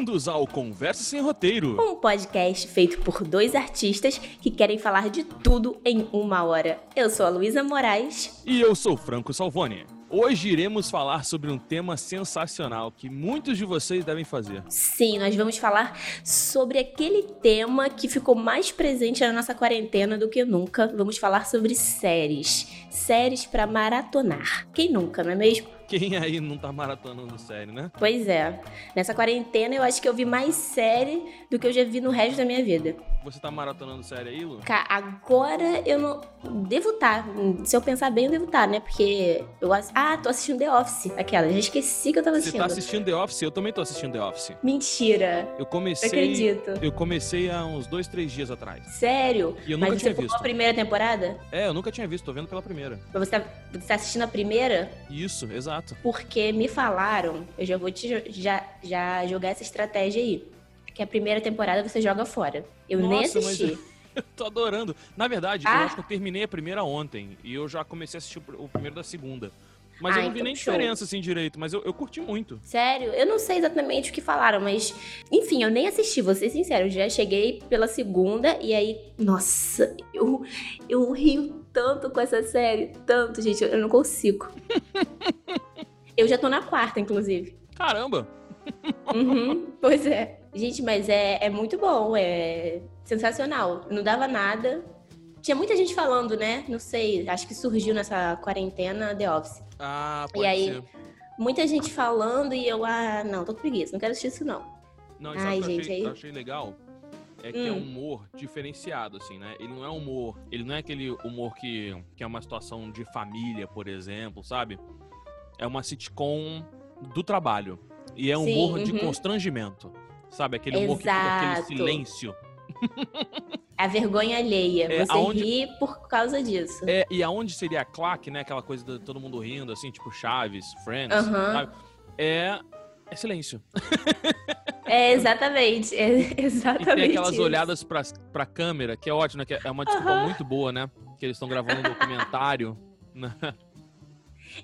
Bem-vindos ao Conversa Sem Roteiro. Um podcast feito por dois artistas que querem falar de tudo em uma hora. Eu sou a Luísa Moraes. E eu sou Franco Salvoni. Hoje iremos falar sobre um tema sensacional que muitos de vocês devem fazer. Sim, nós vamos falar sobre aquele tema que ficou mais presente na nossa quarentena do que nunca. Vamos falar sobre séries. Séries para maratonar. Quem nunca, não é mesmo? Quem aí não tá maratonando série, né? Pois é. Nessa quarentena eu acho que eu vi mais série do que eu já vi no resto da minha vida. Você tá maratonando série aí, Lu? Cara, agora eu não. Devo estar. Tá. Se eu pensar bem, eu devo estar, tá, né? Porque eu. Ah, tô assistindo The Office. Aquela. Já esqueci que eu tava assistindo. Você tá assistindo The Office? Eu também tô assistindo The Office. Mentira. Eu comecei. Eu acredito. Eu comecei há uns dois, três dias atrás. Sério? E eu nunca Mas tinha você visto. a primeira temporada? É, eu nunca tinha visto. Tô vendo pela primeira. Mas você tá, você tá assistindo a primeira? Isso, exato. Porque me falaram, eu já vou te já, já jogar essa estratégia aí. Que a primeira temporada você joga fora. Eu Nossa, nem assisti. Eu tô adorando. Na verdade, Ah. eu acho que eu terminei a primeira ontem. E eu já comecei a assistir o primeiro da segunda. Mas Ah, eu não vi então nem show. diferença assim direito, mas eu, eu curti muito. Sério, eu não sei exatamente o que falaram, mas enfim, eu nem assisti, vou ser sincero. Eu já cheguei pela segunda e aí, nossa, eu, eu rio tanto com essa série, tanto, gente, eu não consigo. eu já tô na quarta, inclusive. Caramba! Uhum, pois é. Gente, mas é, é muito bom, é sensacional. Não dava nada. Tinha muita gente falando, né? Não sei, acho que surgiu nessa quarentena The Office. Ah, pode aí? ser. Muita gente falando e eu, ah, não, tô com preguiça, não quero assistir isso não. Não, e sabe Ai, o que eu gente, achei, aí- achei legal? É que é um Hum. humor diferenciado, assim, né? Ele não é humor. Ele não é aquele humor que, que é uma situação de família, por exemplo, sabe? É uma sitcom do trabalho. E é um humor de uhum. constrangimento. Sabe? Aquele humor que fica aquele silêncio. A vergonha alheia, É, você aonde- ri por causa disso. É, e aonde seria a claque, né? Aquela coisa de todo mundo rindo, assim, tipo Chaves, Friends, sabe? É, é silêncio. É, exatamente, é E exatamente tem aquelas isso. olhadas pra, pra câmera, que é ótimo, né? Que é uma desculpa Aham. muito boa, né? Que eles estão gravando um documentário. né?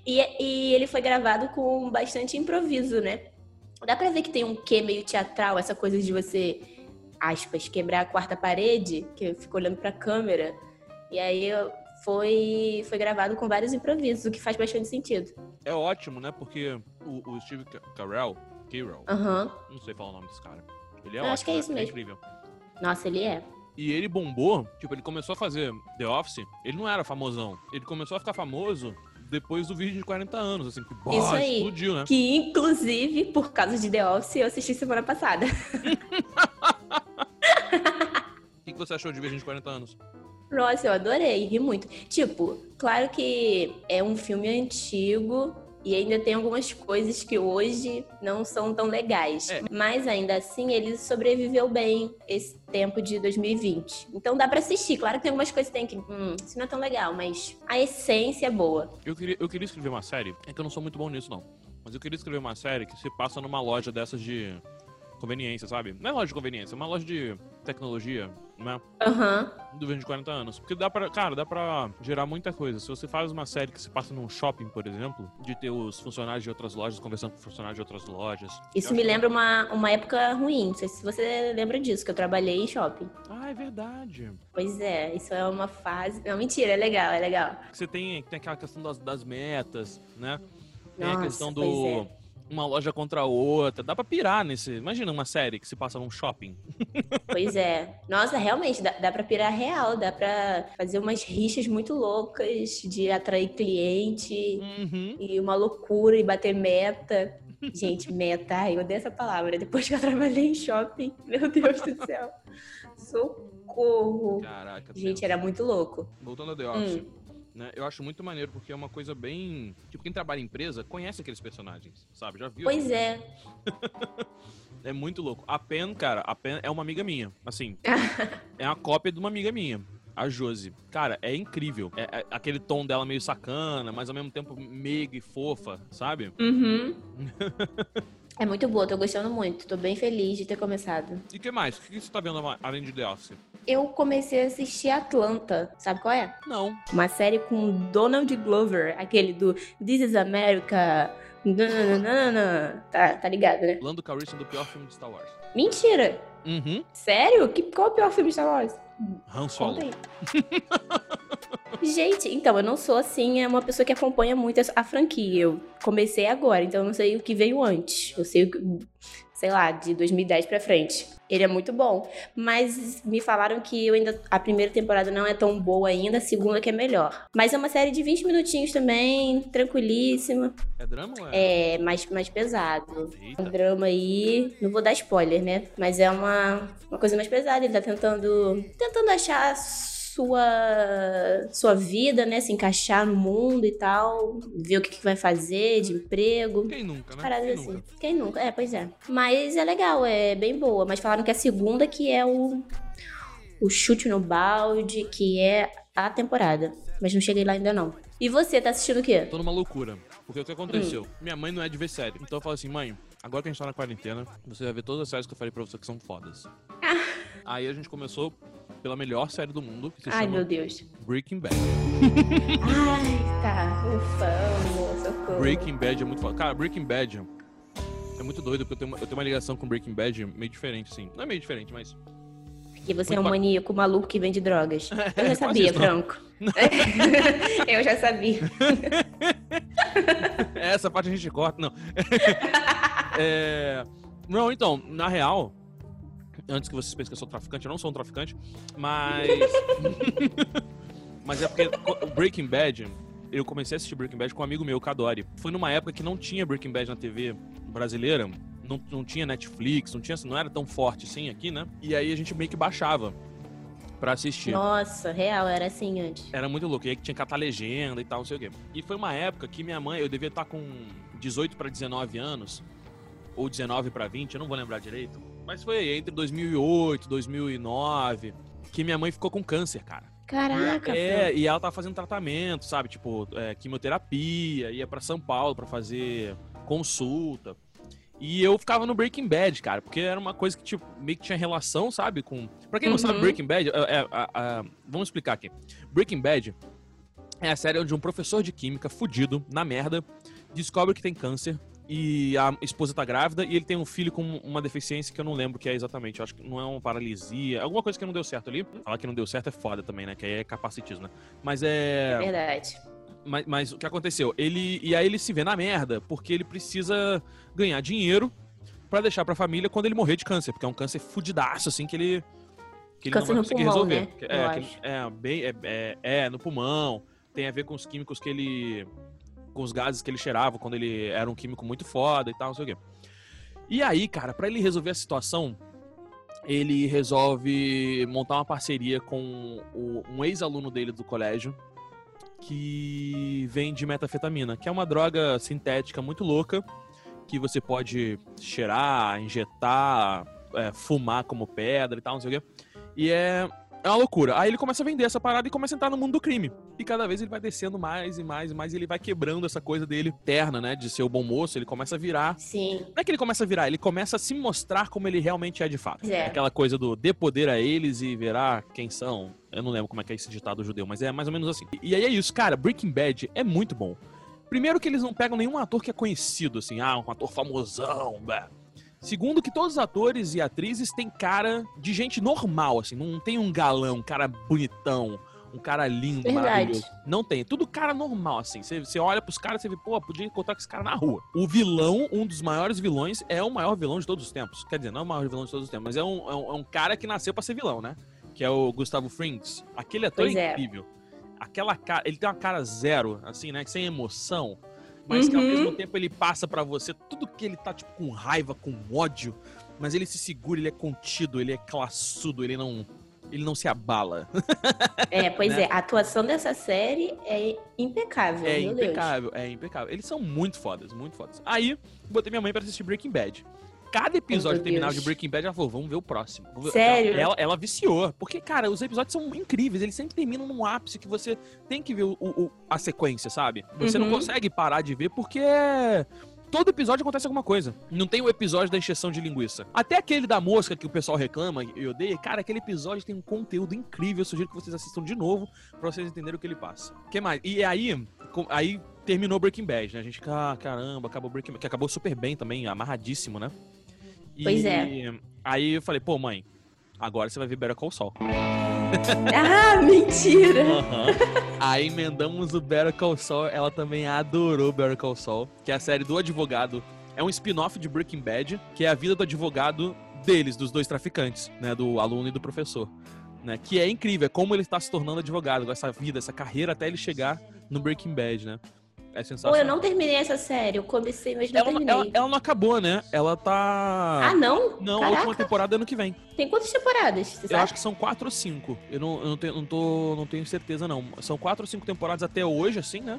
E, e ele foi gravado com bastante improviso, né? Dá pra ver que tem um quê meio teatral, essa coisa de você, aspas, quebrar a quarta parede, que fica olhando pra câmera. E aí foi, foi gravado com vários improvisos, o que faz bastante sentido. É ótimo, né? Porque o, o Steve Ca- Carell, Carell, Aham. não sei falar o nome desse cara. Ele é Eu ótimo, acho que é né? isso Ele mesmo. incrível. Nossa, ele é. E ele bombou, tipo, ele começou a fazer The Office, ele não era famosão. Ele começou a ficar famoso depois do vídeo de 40 anos, assim, que boh, Isso aí. explodiu, né? Que, inclusive, por causa de The Office, eu assisti semana passada. O que que você achou de Virgem de 40 anos? Nossa, eu adorei, ri muito. Tipo, claro que é um filme antigo e ainda tem algumas coisas que hoje não são tão legais. É. Mas ainda assim, ele sobreviveu bem esse tempo de 2020. Então dá pra assistir. Claro que tem algumas coisas que tem que. Hum, isso não é tão legal, mas a essência é boa. Eu queria, eu queria escrever uma série, é que eu não sou muito bom nisso, não. Mas eu queria escrever uma série que se passa numa loja dessas de conveniência, sabe? Não é loja de conveniência, é uma loja de tecnologia, né? Aham. Do Virgem de 40 anos. Porque dá pra, cara, dá pra gerar muita coisa. Se você faz uma série que se passa num shopping, por exemplo, de ter os funcionários de outras lojas conversando com funcionários de outras lojas. Isso me acho lembra uma, uma época ruim. Não sei se você lembra disso, que eu trabalhei em shopping. que- Ah, é verdade. Pois é, isso é uma fase. Não, mentira, é legal, é legal. Você tem, tem aquela questão das, das metas, né? Tem a Nossa, questão do. Uma loja contra a outra. Dá pra pirar nesse. Imagina uma série que se passa num shopping. Pois é. Nossa, realmente, dá, dá pra pirar real, dá pra fazer umas rixas muito loucas de atrair cliente Uhum. e uma loucura e bater meta. Gente, meta, ai, eu odeio essa palavra. Depois que eu trabalhei em shopping, meu Deus do céu. Socorro. Caraca. Gente, tenso. era muito louco. Voltando a The Office, Hum. Né? Eu acho muito maneiro porque é uma coisa bem. Tipo, quem trabalha em empresa conhece aqueles personagens, sabe? Já viu? Pois é. É muito louco. A Pen, cara, a Pen é uma amiga minha. Assim, é uma cópia de uma amiga minha. A Josi. Cara, é incrível. É, é aquele tom dela meio sacana, mas ao mesmo tempo meiga e fofa, sabe? Uhum. É muito boa, tô gostando muito. Tô bem feliz de ter começado. E o que mais? O que você tá vendo além de The Office? Eu comecei a assistir Atlanta. Sabe qual é? Não. Uma série com Donald Glover, aquele do This is America, não. Tá, tá ligado, né? Lando Calrissian do pior filme de Star Wars. Mentira! Uhum. Sério? Que, qual é o pior filme de Star Wars? Han Solo. Gente, então, eu não sou assim, é uma pessoa que acompanha muito a franquia. Eu comecei agora, então eu não sei o que veio antes. Eu sei o que, sei lá, de 2010 pra frente. Ele é muito bom. Mas me falaram que eu ainda. A primeira temporada não é tão boa ainda, a segunda que é melhor. Mas é uma série de 20 minutinhos também, tranquilíssima. É drama ou é? É, mais, mais pesado. Eita. Um drama aí. Não vou dar spoiler, né? Mas é uma, uma coisa mais pesada. Ele tá tentando. Tentando achar sua sua vida, né, se encaixar no mundo e tal, ver o que, que vai fazer de emprego, Quem nunca, né? paradas Quem assim. nunca? Quem nunca? É, pois é. Mas é legal, é bem boa. Mas falaram que a segunda que é o, o chute no balde, que é a temporada. Mas não cheguei lá ainda não. E você, tá assistindo o quê? Tô numa loucura. Porque o que aconteceu? Hum. Minha mãe não é de ver série. Então eu falo assim, mãe, agora que a gente tá na quarentena, você vai ver todas as séries que eu falei pra você que são fodas. Aí a gente começou pela melhor série do mundo, que se Ai, chama meu Deus. Breaking Bad. Ai, tá. Ufa, amor, socorro. Breaking Bad é muito foda. Cara, Breaking Bad é muito doido, porque eu tenho, uma, eu tenho uma ligação com Breaking Bad meio diferente, assim. Não é meio diferente, mas. Que você é um Muito ba- maníaco maluco que vende drogas. Eu já sabia, isso. Franco. Eu já sabia. Essa parte a gente corta, não. É, Não, então, na real, antes que vocês pensem que eu sou traficante, eu não sou um traficante, mas. mas é porque o Breaking Bad, eu comecei a assistir Breaking Bad com um amigo meu, o Kadori. Foi numa época que não tinha Breaking Bad na TV brasileira, não, não tinha Netflix, não, tinha, não era tão forte assim aqui, né? E aí a gente meio que baixava pra assistir. Nossa, real, era assim antes. Era muito louco. E aí que tinha que catar legenda e tal, não sei o quê. E foi uma época que minha mãe, eu devia estar com 18 para 19 anos, ou 19 para 20, eu não vou lembrar direito. Mas foi entre 2008 2009, que minha mãe ficou com câncer, cara. Caraca, É, e ela tava fazendo tratamento, sabe? Tipo, é, quimioterapia, ia pra São Paulo pra fazer consulta. E eu ficava no Breaking Bad, cara, porque era uma coisa que tipo, meio que tinha relação, sabe? Com. Pra quem não Uhum. sabe, Breaking Bad. é- é- vamos explicar aqui. Breaking Bad é a série onde um professor de química, fudido, na merda, descobre que tem câncer e a esposa tá grávida e ele tem um filho com uma deficiência que eu não lembro o que é exatamente. Eu acho que não é uma paralisia, alguma coisa que não deu certo ali. Falar que não deu certo é foda também, né? Que aí é capacitismo, né? Mas é. Verdade. Mas, mas o que aconteceu? Ele e aí ele se vê na merda porque ele precisa ganhar dinheiro pra deixar pra família quando ele morrer de câncer, porque é um câncer fudidaço assim que ele que ele Câncer não vai conseguir pulmão, resolver. né? É, que- é, bem é, é, é, no pulmão, tem a ver com os químicos que ele com os gases que ele cheirava quando ele era um químico muito foda e tal, não sei o quê. E aí, cara, pra ele resolver a situação, ele resolve montar uma parceria com o- um ex-aluno dele do colégio que vende metafetamina, que é uma droga sintética muito louca que você pode cheirar, injetar, é, fumar como pedra e tal, não sei o quê. E é, é uma loucura. Aí ele começa a vender essa parada e começa a entrar no mundo do crime. E cada vez ele vai descendo mais e mais e mais e ele vai quebrando essa coisa dele terna, né, de ser o bom moço, ele começa a virar Sim. não é que ele começa a virar, ele começa a se mostrar como ele realmente é de fato. É. Aquela coisa do dê poder a eles e verá quem são. Eu não lembro como é que é esse ditado judeu, mas é mais ou menos assim. E aí é isso, cara, Breaking Bad é muito bom. Primeiro que eles não pegam nenhum ator que é conhecido, assim, ah, um ator famosão, blá. Segundo que todos os atores e atrizes têm cara de gente normal, assim, não tem um galão, um cara bonitão, um cara lindo, Verdade. maravilhoso. Não tem, tudo cara normal, assim. Você, você olha pros caras e você vê, pô, podia encontrar com esse cara na rua. O vilão, um dos maiores vilões, é o maior vilão de todos os tempos. Quer dizer, não é o maior vilão de todos os tempos, mas é um, é um, é um cara que nasceu pra ser vilão, né? Que é o Gustavo Frings. Aquele ator é é. incrível. Aquela cara, ele tem uma cara zero, assim, né? Sem emoção. Mas que ao Uhum. mesmo tempo ele passa pra você tudo que ele tá, tipo, com raiva, com ódio. Mas ele se segura, ele é contido, ele é classudo, ele não. Ele não se abala. É, pois Né? é. A atuação dessa série é impecável, É meu Deus. impecável, é impecável. Eles são muito fodas, muito fodas. Aí, botei minha mãe pra assistir Breaking Bad. Cada episódio Deus. de Breaking Bad, ela falou, vamos ver o próximo. Sério? Ela, ela, ela viciou. Porque, cara, os episódios são incríveis. Eles sempre terminam num ápice que você tem que ver o- o- a sequência, sabe? Você não Uhum. consegue parar de ver porque... Todo episódio acontece alguma coisa. Não tem o episódio da encheção de linguiça. Até aquele da mosca que o pessoal reclama e odeia. Cara, aquele episódio tem um conteúdo incrível. Eu sugiro que vocês assistam de novo pra vocês entenderem o que ele passa. O que mais? E aí, aí terminou Breaking Bad, né? A gente, ah, caramba, acabou Breaking Bad, que acabou super bem também, amarradíssimo, né? E pois é. Aí eu falei, pô, mãe, agora você vai ver Better Call Saul. ah, mentira! Uhum. Aí emendamos o Better Call Saul, ela também adorou Better Call Saul, que é a série do advogado. É um spin-off de Breaking Bad, que é a vida do advogado deles, dos dois traficantes, né? Do aluno e do professor. Né, que é incrível, é como ele está se tornando advogado, essa vida, essa carreira até ele chegar no Breaking Bad, né? É sensacional. Pô, eu não terminei essa série. Eu comecei, mas não ela, terminei. Ela, ela, não acabou, né? Ela tá. Ah, não? Não, Caraca. a última temporada é ano que vem. Tem quantas temporadas? Eu acho que são quatro ou cinco. Eu não, eu não, tenho, não, tô, não tenho certeza, não. São quatro ou cinco temporadas até hoje, assim, né?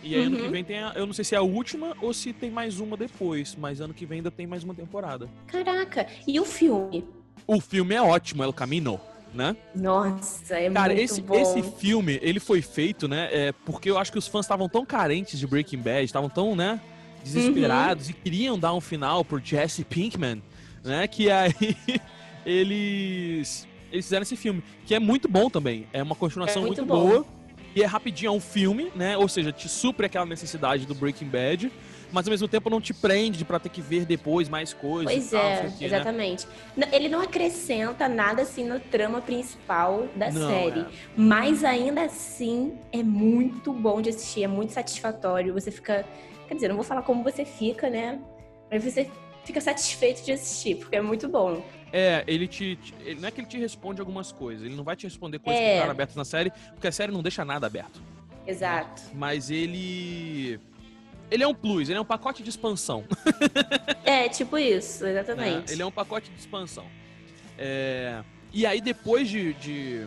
E aí, uhum. ano que uhum. vem tem a, Eu não sei se é a última ou se tem mais uma depois, mas ano que vem ainda tem mais uma temporada. Caraca, e o filme? O filme é ótimo, é o Camino né? Nossa, é Cara, muito esse, bom. esse filme, ele foi feito, né? É, porque eu acho que os fãs estavam tão carentes de Breaking Bad, estavam tão, né? Desesperados uhum. e queriam dar um final por Jesse Pinkman, né? Que aí eles eles fizeram esse filme, que é muito bom também. É uma continuação é muito, muito boa. E é rapidinho, é um filme, né? Ou seja, te supre aquela necessidade do Breaking Bad mas ao mesmo tempo não te prende para ter que ver depois mais coisas. Pois tal, é, que, né? exatamente. Né? Ele não acrescenta nada assim no trama principal da não, série, é. mas ainda assim é muito bom de assistir, é muito satisfatório. Você fica, quer dizer, não vou falar como você fica, né? Mas você fica satisfeito de assistir, porque é muito bom. É, ele te. Ele, não é que ele te responde algumas coisas, ele não vai te responder coisas é. que ficaram abertas na série, porque a série não deixa nada aberto. Exato. Né? Mas ele ele é um plus, ele é um pacote de expansão. é, tipo isso, exatamente. É, ele é um pacote de expansão. É, e aí, depois de, de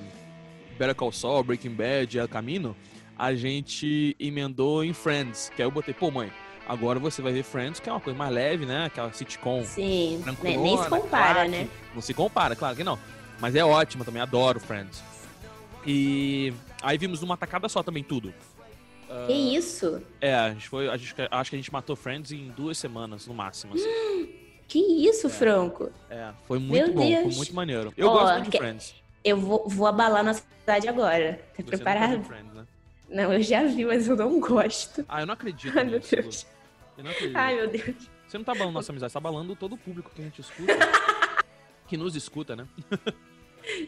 Better Call Saul, Breaking Bad e El Camino, a gente emendou em Friends, que aí eu botei, pô, mãe, agora você vai ver Friends, que é uma coisa mais leve, né? Aquela sitcom. Sim, né? nem se compara, claro, né? Não se compara, claro que não. Mas é ótima também, adoro Friends. E aí vimos numa tacada só também tudo. Que isso? É, a gente foi. A gente, acho que a gente matou Friends em duas semanas, no máximo. Assim. Que isso, é. Franco? É, foi muito Meu bom, Deus. foi muito maneiro. Eu oh, gosto muito de Friends. Eu vou, vou abalar nossa cidade agora. Tá Você preparado? Não, Friends, né? não, eu já vi, mas eu não gosto. Ah, eu não acredito. Ai, meu Deus. Eu não acredito. Ai, meu Deus. Você não tá abalando nossa amizade, você tá abalando todo o público que a gente escuta. que nos escuta, né?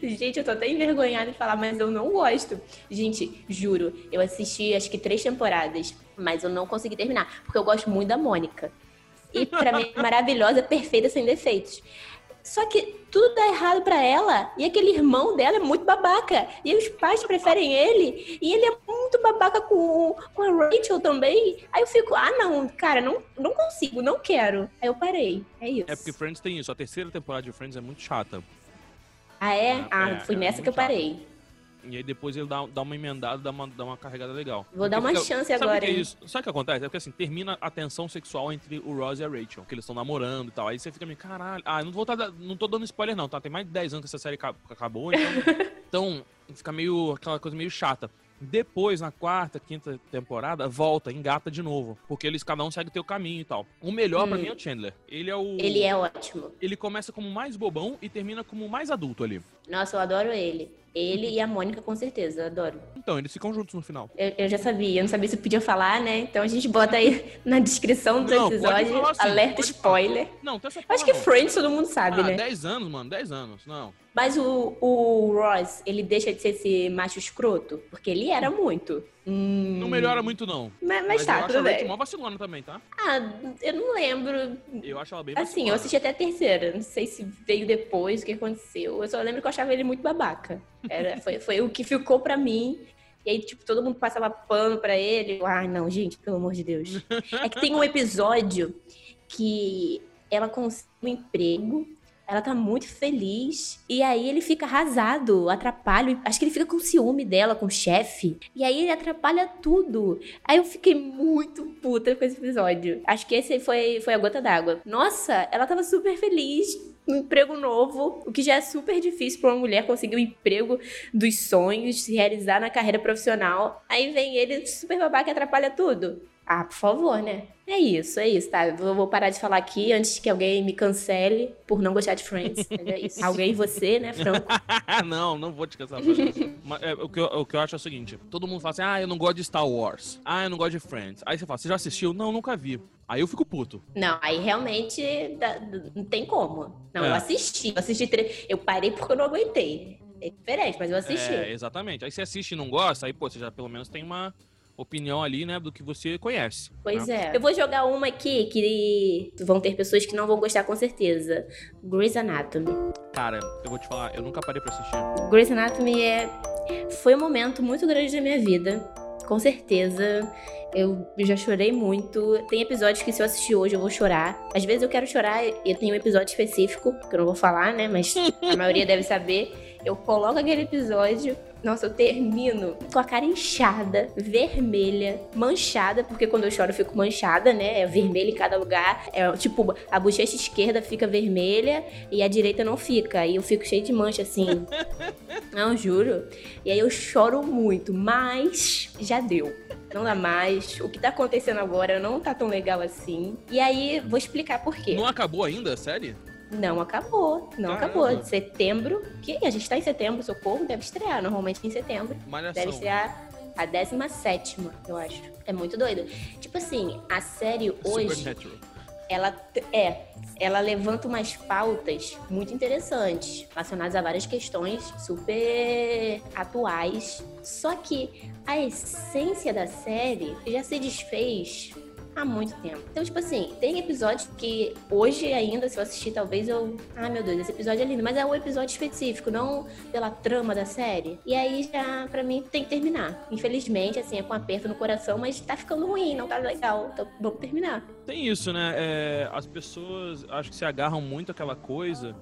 Gente, eu tô até envergonhada de falar, mas eu não gosto. Gente, juro, eu assisti acho que três temporadas, mas eu não consegui terminar, porque eu gosto muito da Mônica. E pra mim é maravilhosa, perfeita, sem defeitos. Só que tudo dá errado para ela. E aquele irmão dela é muito babaca. E os pais preferem ele. E ele é muito babaca com, com a Rachel também. Aí eu fico, ah, não, cara, não, não consigo, não quero. Aí eu parei. É isso. É porque Friends tem isso. A terceira temporada de Friends é muito chata. Ah, é? Ah, é, foi é nessa que eu parei. E aí depois ele dá, dá uma emendada, dá uma, dá uma carregada legal. Vou porque dar uma fica, chance sabe agora. Que é isso? Sabe o que acontece? É porque assim, termina a tensão sexual entre o Ross e a Rachel, que eles estão namorando e tal. Aí você fica meio, caralho. Ah, não vou tá, não tô dando spoiler, não, tá? Tem mais de 10 anos que essa série acabou, então. então, fica meio. aquela coisa meio chata. Depois, na quarta, quinta temporada, volta, engata de novo. Porque eles cada um segue o teu caminho e tal. O melhor hum. para mim é o Chandler. Ele é o. Ele é ótimo. Ele começa como mais bobão e termina como mais adulto ali. Nossa, eu adoro ele. Ele e a Mônica, com certeza, eu adoro. Então, eles ficam juntos no final. Eu, eu, já sabia, eu não sabia se podia falar, né? Então a gente bota aí na descrição do não, episódio, assim, alerta spoiler. Não, essa Acho que Friends todo mundo sabe, ah, né? 10 anos, mano, 10 anos, não. Mas o, o Ross, ele deixa de ser esse macho escroto? Porque ele era muito. Hum... Não melhora muito, não. Mas, mas, mas tá, tudo bem. uma vacilona também, tá? Ah, eu não lembro. Eu acho ela bem vacilona. Assim, eu assisti até a terceira. Não sei se veio depois, o que aconteceu. Eu só lembro que eu achava ele muito babaca. Era, foi, foi o que ficou pra mim. E aí, tipo, todo mundo passava pano pra ele. Ai, ah, não, gente, pelo amor de Deus. É que tem um episódio que ela consegue um emprego ela tá muito feliz. E aí ele fica arrasado, atrapalha. Acho que ele fica com ciúme dela, com o chefe. E aí ele atrapalha tudo. Aí eu fiquei muito puta com esse episódio. Acho que esse foi, foi a gota d'água. Nossa, ela tava super feliz um emprego novo, o que já é super difícil para uma mulher conseguir o um emprego dos sonhos, se realizar na carreira profissional. Aí vem ele super babaca e atrapalha tudo. Ah, por favor, né? É isso, é isso, tá? Eu vou parar de falar aqui antes que alguém me cancele por não gostar de Friends. É isso. alguém, você, né, Franco? não, não vou te cancelar. Mas, é, o, que eu, o que eu acho é o seguinte: todo mundo fala assim, ah, eu não gosto de Star Wars. Ah, eu não gosto de Friends. Aí você fala, você já assistiu? Não, nunca vi. Aí eu fico puto. Não, aí realmente dá, não tem como. Não, é. eu assisti. Eu assisti. Eu parei porque eu não aguentei. É diferente, mas eu assisti. É, exatamente. Aí você assiste e não gosta, aí, pô, você já pelo menos tem uma opinião ali, né, do que você conhece. Pois né? é. Eu vou jogar uma aqui que vão ter pessoas que não vão gostar com certeza. Grey's Anatomy. Cara, eu vou te falar, eu nunca parei para assistir. Grey's Anatomy é foi um momento muito grande da minha vida, com certeza. Eu já chorei muito. Tem episódios que se eu assistir hoje eu vou chorar. Às vezes eu quero chorar, eu tenho um episódio específico, que eu não vou falar, né, mas a maioria deve saber. Eu coloco aquele episódio nossa, eu termino com a cara inchada, vermelha, manchada, porque quando eu choro eu fico manchada, né? É vermelho em cada lugar. É tipo, a bochecha esquerda fica vermelha e a direita não fica. E eu fico cheio de mancha assim. não, juro. E aí eu choro muito, mas já deu. Não dá mais. O que tá acontecendo agora não tá tão legal assim. E aí, vou explicar por quê. Não acabou ainda a série? Não acabou, não Caramba. acabou. Setembro, que a gente tá em setembro, Socorro deve estrear, normalmente em setembro. Malhação. Deve estrear a 17, eu acho. É muito doido. Tipo assim, a série hoje. Ela é, ela levanta umas pautas muito interessantes, relacionadas a várias questões super atuais. Só que a essência da série já se desfez há muito tempo. Então, tipo assim, tem episódios que hoje ainda, se eu assistir, talvez eu. Ah, meu Deus, esse episódio é lindo. Mas é um episódio específico, não pela trama da série. E aí já, pra mim, tem que terminar. Infelizmente, assim, é com aperto no coração, mas tá ficando ruim, não tá legal. Então vamos terminar. Tem isso, né? É, as pessoas acho que se agarram muito àquela coisa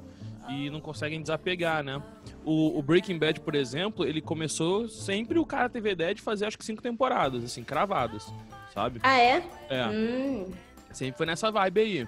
e não conseguem desapegar, né? O, o, Breaking Bad, por exemplo, ele começou sempre o cara teve a ideia de fazer acho que cinco temporadas, assim, cravadas sabe? Ah, é? É. Hum. Sempre foi nessa vibe aí.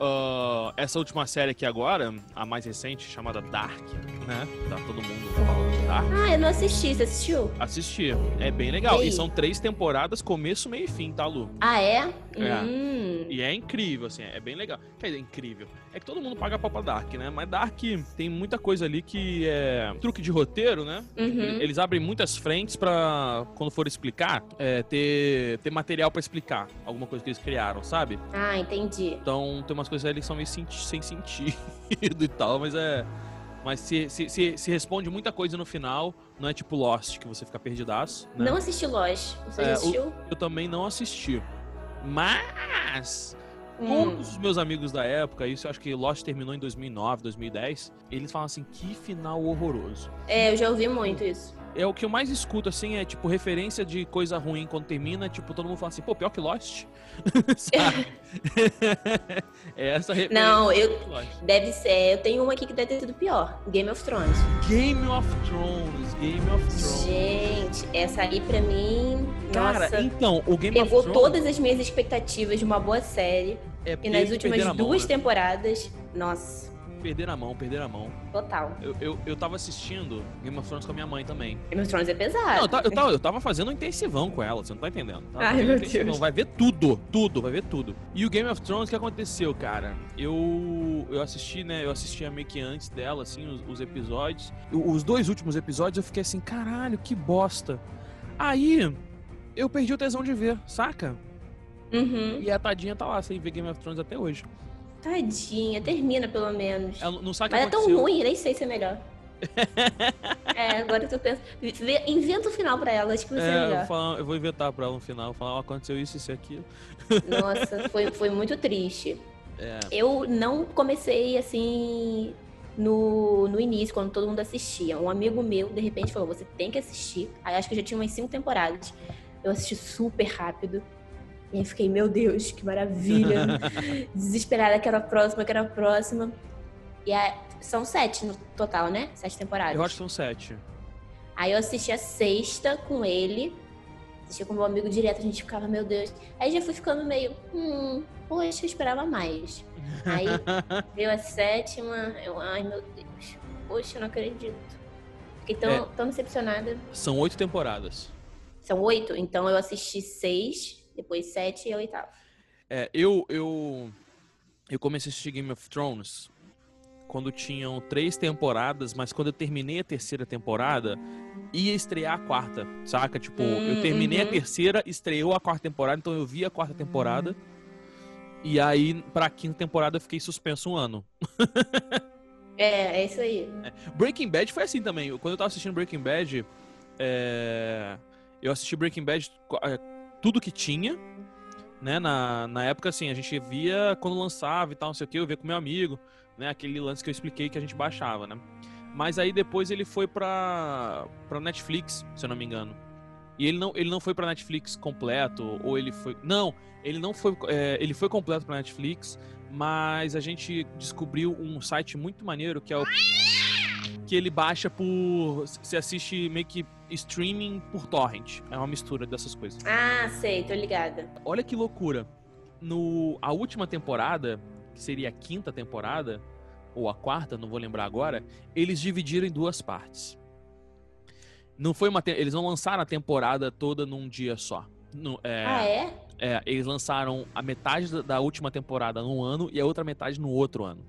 Uh, essa última série aqui agora, a mais recente, chamada Dark, né? Tá todo mundo falando de Dark. Ah, eu não assisti. Você assistiu? Assisti. É bem legal. E, e são três temporadas, começo, meio e fim, tá, Lu? Ah, é? É. Hum. E é incrível, assim, é bem legal. Quer dizer, incrível. É que todo mundo paga pau pra Dark, né? Mas Dark tem muita coisa ali que é truque de roteiro, né? Uhum. Eles abrem muitas frentes pra, quando for explicar, é, ter, ter material pra explicar alguma coisa que eles criaram, sabe? Ah, entendi. Então tem umas coisas ali que são meio sem sentido e tal, mas é. Mas se, se, se, se, responde muita coisa no final, não é tipo Lost, que você fica perdidaço. Né? Não assisti Lost. Você é, assistiu? O, eu também não assisti. Mas. Todos os meus amigos da época, isso eu acho que Lost terminou em 2009, 2010, eles falam assim, que final horroroso. É, eu já ouvi muito isso é o que eu mais escuto, assim, é tipo referência de coisa ruim quando termina, tipo, todo mundo fala assim, pô, pior que Lost. Sabe? é essa referência. Não, eu. Deve ser. Eu tenho uma aqui que deve ter sido pior: Game of Thrones. Game of Thrones, Game of Thrones. Gente, essa aí pra mim. Cara, nossa, então, o Game pegou of Thrones. todas as minhas expectativas de uma boa série. É e nas últimas duas mão, né? temporadas, nossa perder a mão, perder a mão. Total. Eu, eu, eu tava assistindo Game of Thrones com a minha mãe também. Game of Thrones é pesado. Não, eu, tava, eu, tava, eu tava fazendo um intensivão com ela, você não tá entendendo. Tava Ai, meu Deus. Vai ver tudo, tudo, vai ver tudo. E o Game of Thrones, o que aconteceu, cara? Eu eu assisti, né? Eu assistia meio que antes dela, assim, os, os episódios. Os dois últimos episódios eu fiquei assim, caralho, que bosta. Aí eu perdi o tesão de ver, saca? Uhum. E a tadinha tá lá sem ver Game of Thrones até hoje. Tadinha, termina pelo menos. Ela não sabe Mas é tão ruim, nem sei se é melhor. é, agora tu pensa. Inventa o final pra ela, acho que vai é, melhor. Eu, falo, eu, vou inventar pra ela no final. Falar, oh, aconteceu isso, isso e aquilo. Nossa, foi, foi muito triste. É. Eu não comecei assim no, no início, quando todo mundo assistia. Um amigo meu, de repente, falou: você tem que assistir. Aí acho que já tinha umas cinco temporadas. Eu assisti super rápido. E aí fiquei, meu Deus, que maravilha. Desesperada, quero a próxima, quero a próxima. E aí, são sete no total, né? Sete temporadas. Eu acho que são sete. Aí eu assisti a sexta com ele. Assistia com meu amigo direto, a gente ficava, meu Deus. Aí já fui ficando meio, hum, poxa, eu esperava mais. Aí veio a sétima, eu, ai meu Deus, poxa, eu não acredito. Fiquei tão, é. tão decepcionada. São oito temporadas. São oito? Então eu assisti seis, depois sete e a oitava. É, eu, eu, eu comecei a assistir Game of Thrones quando tinham três temporadas, mas quando eu terminei a terceira temporada, ia estrear a quarta, saca? Tipo, hum, eu terminei uhum. a terceira, estreou a quarta temporada, então eu vi a quarta temporada. E aí, pra quinta temporada, eu fiquei suspenso um ano. é, é isso aí. É. Breaking Bad foi assim também. Quando eu tava assistindo Breaking Bad, é... eu assisti Breaking Bad é, tudo que tinha. Né, na, na época, assim, a gente via quando lançava e tal, não sei o que, eu via com meu amigo né? Aquele lance que eu expliquei que a gente baixava, né? Mas aí depois ele foi pra, pra Netflix, se eu não me engano. E ele não, ele não foi pra Netflix completo, ou ele foi. Não, ele não foi. É, ele foi completo pra Netflix, mas a gente descobriu um site muito maneiro que é o. Que ele baixa por. Você assiste meio que streaming por torrent. É uma mistura dessas coisas. Ah, sei, tô ligada. Olha que loucura. No, a última temporada, que seria a quinta temporada, ou a quarta, não vou lembrar agora, eles dividiram em duas partes. Não foi uma eles não lançaram a temporada toda num dia só. No, é, ah, é? É, eles lançaram a metade da, da última temporada num ano e a outra metade no outro ano.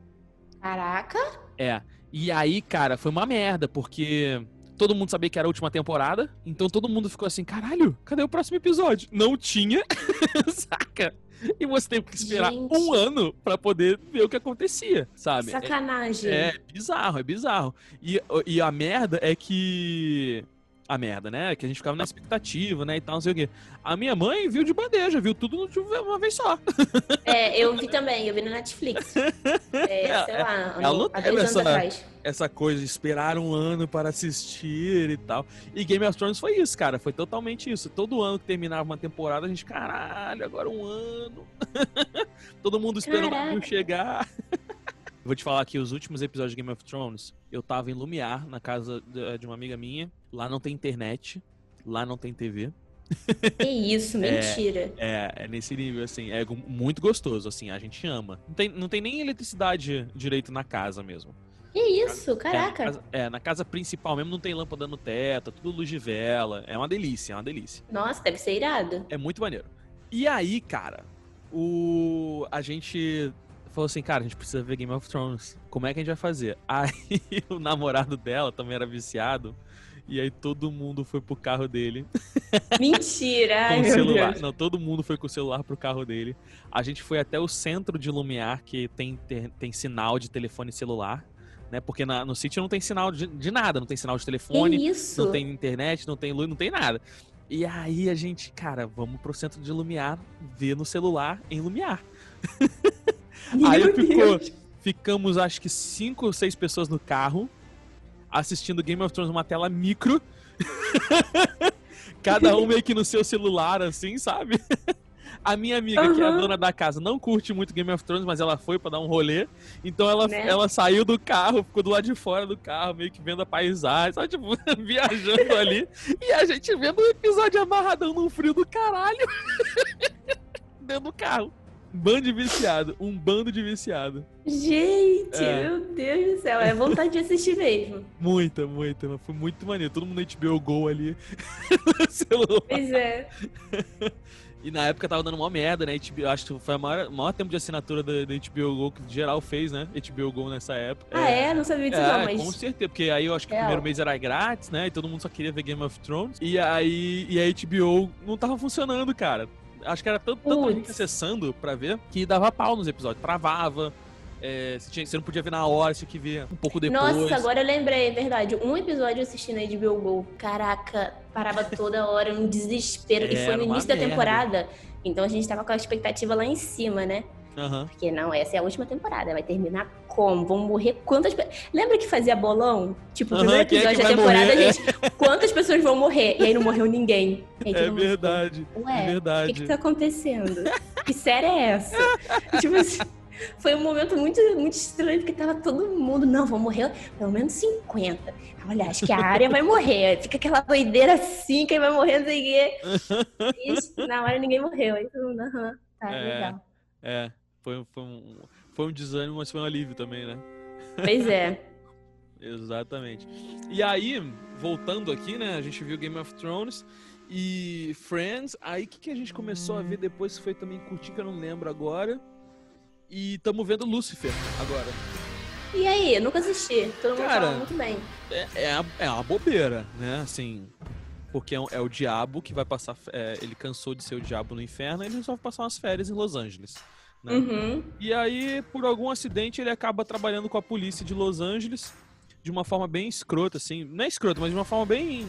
Caraca! É. E aí, cara, foi uma merda, porque todo mundo sabia que era a última temporada, então todo mundo ficou assim, caralho, cadê o próximo episódio? Não tinha, saca? E você teve que esperar Gente. um ano para poder ver o que acontecia, sabe? Sacanagem. É, é bizarro, é bizarro. E, e a merda é que a merda, né? Que a gente ficava na expectativa, né? E tal, não sei o quê. A minha mãe viu de bandeja, viu tudo uma vez só. É, eu vi também, eu vi no Netflix. É, é sei lá, ela não dois essa, atrás. Essa coisa de esperar um ano para assistir e tal. E Game of Thrones foi isso, cara. Foi totalmente isso. Todo ano que terminava uma temporada, a gente, caralho, agora um ano. Todo mundo esperando chegar. Vou te falar que os últimos episódios de Game of Thrones, eu tava em Lumiar, na casa de uma amiga minha. Lá não tem internet, lá não tem TV. Que isso, mentira. É, é, é, nesse nível, assim, é muito gostoso, assim, a gente ama. Não tem, não tem nem eletricidade direito na casa mesmo. Que isso, caraca. É na, casa, é, na casa principal mesmo não tem lâmpada no teto, é tudo luz de vela. É uma delícia, é uma delícia. Nossa, deve ser irado. É muito maneiro. E aí, cara, o a gente falou assim, cara, a gente precisa ver Game of Thrones. Como é que a gente vai fazer? Aí o namorado dela também era viciado. E aí todo mundo foi pro carro dele. Mentira! com o celular. Não, todo mundo foi com o celular pro carro dele. A gente foi até o centro de Lumiar, que tem, tem, tem sinal de telefone celular. Né? Porque na, no sítio não tem sinal de, de nada, não tem sinal de telefone, não tem internet, não tem luz, não tem nada. E aí a gente, cara, vamos pro centro de Lumiar ver no celular em Lumiar. Aí ficou, ficamos acho que cinco ou seis pessoas no carro assistindo Game of Thrones numa tela micro. Cada um meio que no seu celular, assim, sabe? A minha amiga, uhum. que é a dona da casa, não curte muito Game of Thrones, mas ela foi para dar um rolê. Então ela, né? ela saiu do carro, ficou do lado de fora do carro, meio que vendo a paisagem, só tipo, viajando ali. E a gente vendo o episódio amarradão num frio do caralho. Dentro do carro bando de viciado. Um bando de viciado. Gente, é. meu Deus do céu. É vontade de assistir mesmo. Muita, muita. Foi muito maneiro. Todo mundo HBO Go ali. Pois é. E na época tava dando uma merda, né? HBO, acho que foi o maior, maior tempo de assinatura da, da, HBO Go que geral fez, né? HBO Go nessa época. Ah, é? é? Não sabia disso é, não, mas... Com certeza, porque aí eu acho que o primeiro mês era grátis, né? E todo mundo só queria ver Game of Thrones. E aí e a HBO não tava funcionando, cara. Acho que era tanto, tanta gente acessando pra ver que dava pau nos episódios, travava. É, você, tinha, você, não podia ver na hora, você tinha que ver um pouco depois. Nossa, agora eu lembrei, é verdade. Um episódio eu assisti na HBO Go. Caraca, parava toda hora, um desespero. e foi no início da temporada. Então a gente tava com a expectativa lá em cima, né? Uhum. Porque não, essa é a última temporada. Vai terminar como? Vão morrer quantas pessoas. Lembra que fazia bolão? Tipo, o primeiro uhum, episódio é da temporada, morrer? a gente. Quantas pessoas vão morrer? E aí não morreu ninguém. é verdade. Ué, é verdade. O que, que tá acontecendo? que série é essa? tipo assim. Foi um momento muito, muito estranho, porque tava todo mundo, não, vão morrer pelo menos 50. Olha, acho que a área vai morrer. Fica aquela doideira assim, quem vai morrer, não sei o quê. E na hora ninguém morreu. Aí todo mundo, aham, tá, é, legal. É, foi, foi, um, foi um desânimo, mas foi um alívio também, né? Pois é. Exatamente. E aí, voltando aqui, né? A gente viu Game of Thrones e Friends. Aí o que, que a gente começou a ver depois que foi também curtir, que eu não lembro agora. E estamos vendo Lucifer agora. E aí, eu nunca assisti. Todo mundo Cara, fala muito bem. É, é, a, é uma bobeira, né? Assim, porque é, é o diabo que vai passar. É, ele cansou de ser o diabo no inferno e ele resolve passar umas férias em Los Angeles. Né? Uhum. E aí, por algum acidente, ele acaba trabalhando com a polícia de Los Angeles de uma forma bem escrota, assim. Não é escrota, mas de uma forma bem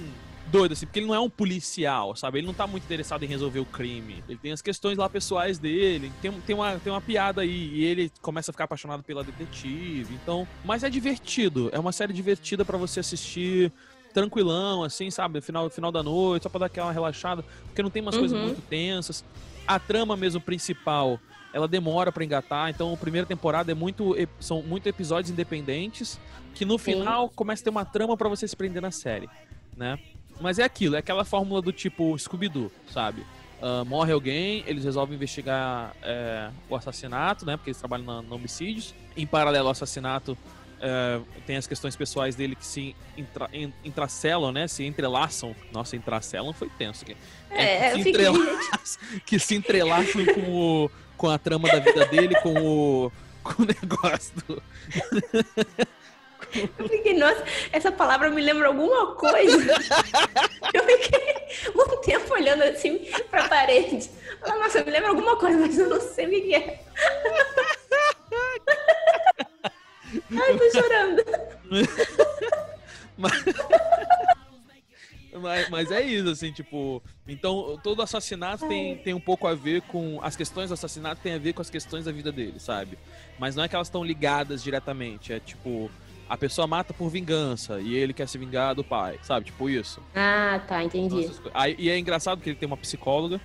doida, assim, porque ele não é um policial, sabe? Ele não tá muito interessado em resolver o crime. Ele tem as questões lá pessoais dele, tem, tem, uma, tem uma piada aí, e ele começa a ficar apaixonado pela detetive. Então, mas é divertido, é uma série divertida para você assistir tranquilão, assim, sabe? Final, final da noite, só pra dar aquela relaxada, porque não tem umas uhum. coisas muito tensas. A trama mesmo principal, ela demora para engatar, então a primeira temporada é muito, são muito episódios independentes, que no final Sim. começa a ter uma trama para você se prender na série, né? Mas é aquilo, é aquela fórmula do tipo Scooby-Doo, sabe? Uh, morre alguém, eles resolvem investigar é, o assassinato, né? Porque eles trabalham na, no homicídios. Em paralelo ao assassinato, é, tem as questões pessoais dele que se intra, intracelam, né? Se entrelaçam. Nossa, intracelam foi tenso. Aqui. É, é que, se entrelaçam, que se entrelaçam com, o, com a trama da vida dele, com o, com o negócio do... Eu fiquei, nossa, essa palavra me lembra alguma coisa. Eu fiquei um tempo olhando assim pra parede. Nossa, me lembra alguma coisa, mas eu não sei o que é. Ai, tô chorando. Mas... Mas, mas, é isso, assim, tipo. Então, todo assassinato tem, tem um pouco a ver com. As questões do assassinato tem a ver com as questões da vida dele, sabe? Mas não é que elas estão ligadas diretamente. É tipo, a pessoa mata por vingança e ele quer se vingar do pai, sabe? Tipo isso. Ah, tá, entendi. Aí, e é engraçado que ele tem uma psicóloga,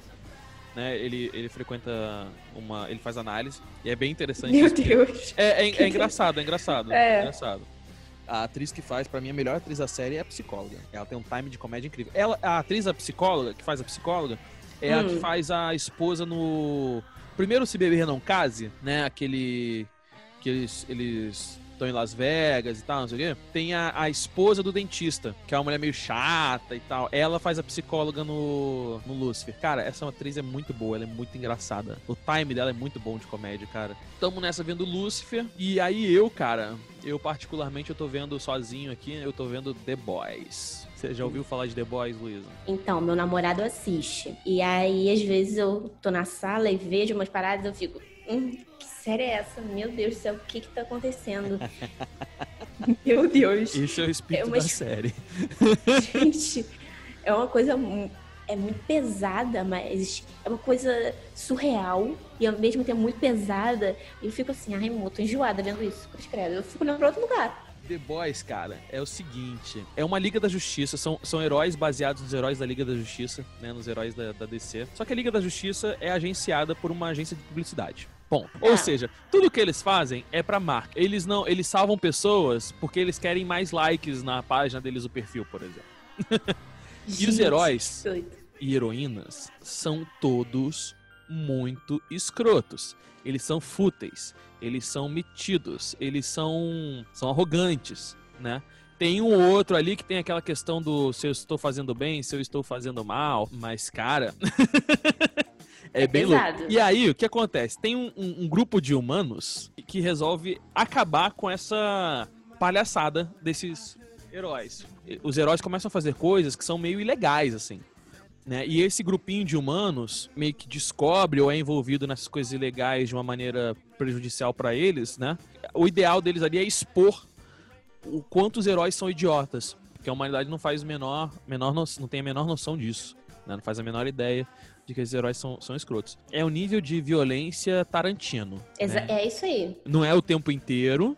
né? Ele, ele frequenta uma. Ele faz análise e é bem interessante. Meu Deus. É, é, é engraçado, é engraçado. É. é engraçado. A atriz que faz, para mim, a melhor atriz da série é a psicóloga. Ela tem um time de comédia incrível. Ela, a atriz, a psicóloga, que faz a psicóloga, é hum. a que hum. faz a esposa no. Primeiro Se Beber Não Case, né? Aquele. Que eles, eles estão em Las Vegas e tal, não sei o quê. Tem a, a, esposa do dentista, que é uma mulher meio chata e tal. Ela faz a psicóloga no, no Lucifer. Cara, essa atriz é muito boa, ela é muito engraçada. O time dela é muito bom de comédia, cara. Tamo nessa vendo Lucifer. E aí eu, cara, eu particularmente eu tô vendo sozinho aqui, eu tô vendo The Boys. Você já ouviu falar de The Boys, Luísa? Então, meu namorado assiste. E aí, às vezes, eu tô na sala e vejo umas paradas eu fico. Hum, série é essa? Meu Deus do céu, o que que tá acontecendo? Meu Deus. Isso é o espírito é uma... da série. Gente, é uma coisa é muito pesada, mas é uma coisa surreal e ao mesmo tempo muito pesada. E eu fico assim, ai, eu tô enjoada vendo isso. Credo, eu fico olhando pra outro lugar. The Boys, cara, é o seguinte: é uma Liga da Justiça, são, são heróis baseados nos heróis da Liga da Justiça, né? Nos heróis da, da DC. Só que a Liga da Justiça é agenciada por uma agência de publicidade. Bom, Ou ah. seja, tudo que eles fazem é pra marca. Eles não, eles salvam pessoas porque eles querem mais likes na página deles do perfil, por exemplo. e os heróis e heroínas são todos muito escrotos. Eles são fúteis, eles são metidos, eles são são arrogantes, né? Tem um outro ali que tem aquela questão do se eu estou fazendo bem, se eu estou fazendo mal, mas cara, É, é bem pesado. louco. E aí, o que acontece? Tem um, um, um, grupo de humanos que resolve acabar com essa palhaçada desses heróis. Os heróis começam a fazer coisas que são meio ilegais, assim. Né? E esse grupinho de humanos meio que descobre ou é envolvido nessas coisas ilegais de uma maneira prejudicial para eles, né? O ideal deles ali é expor o quanto os heróis são idiotas, porque a humanidade não faz menor, menor não tem a menor noção disso, né? não faz a menor ideia de que os heróis são, são escrotos. É o nível de violência Tarantino. Exa né? É isso aí. Não é o tempo inteiro,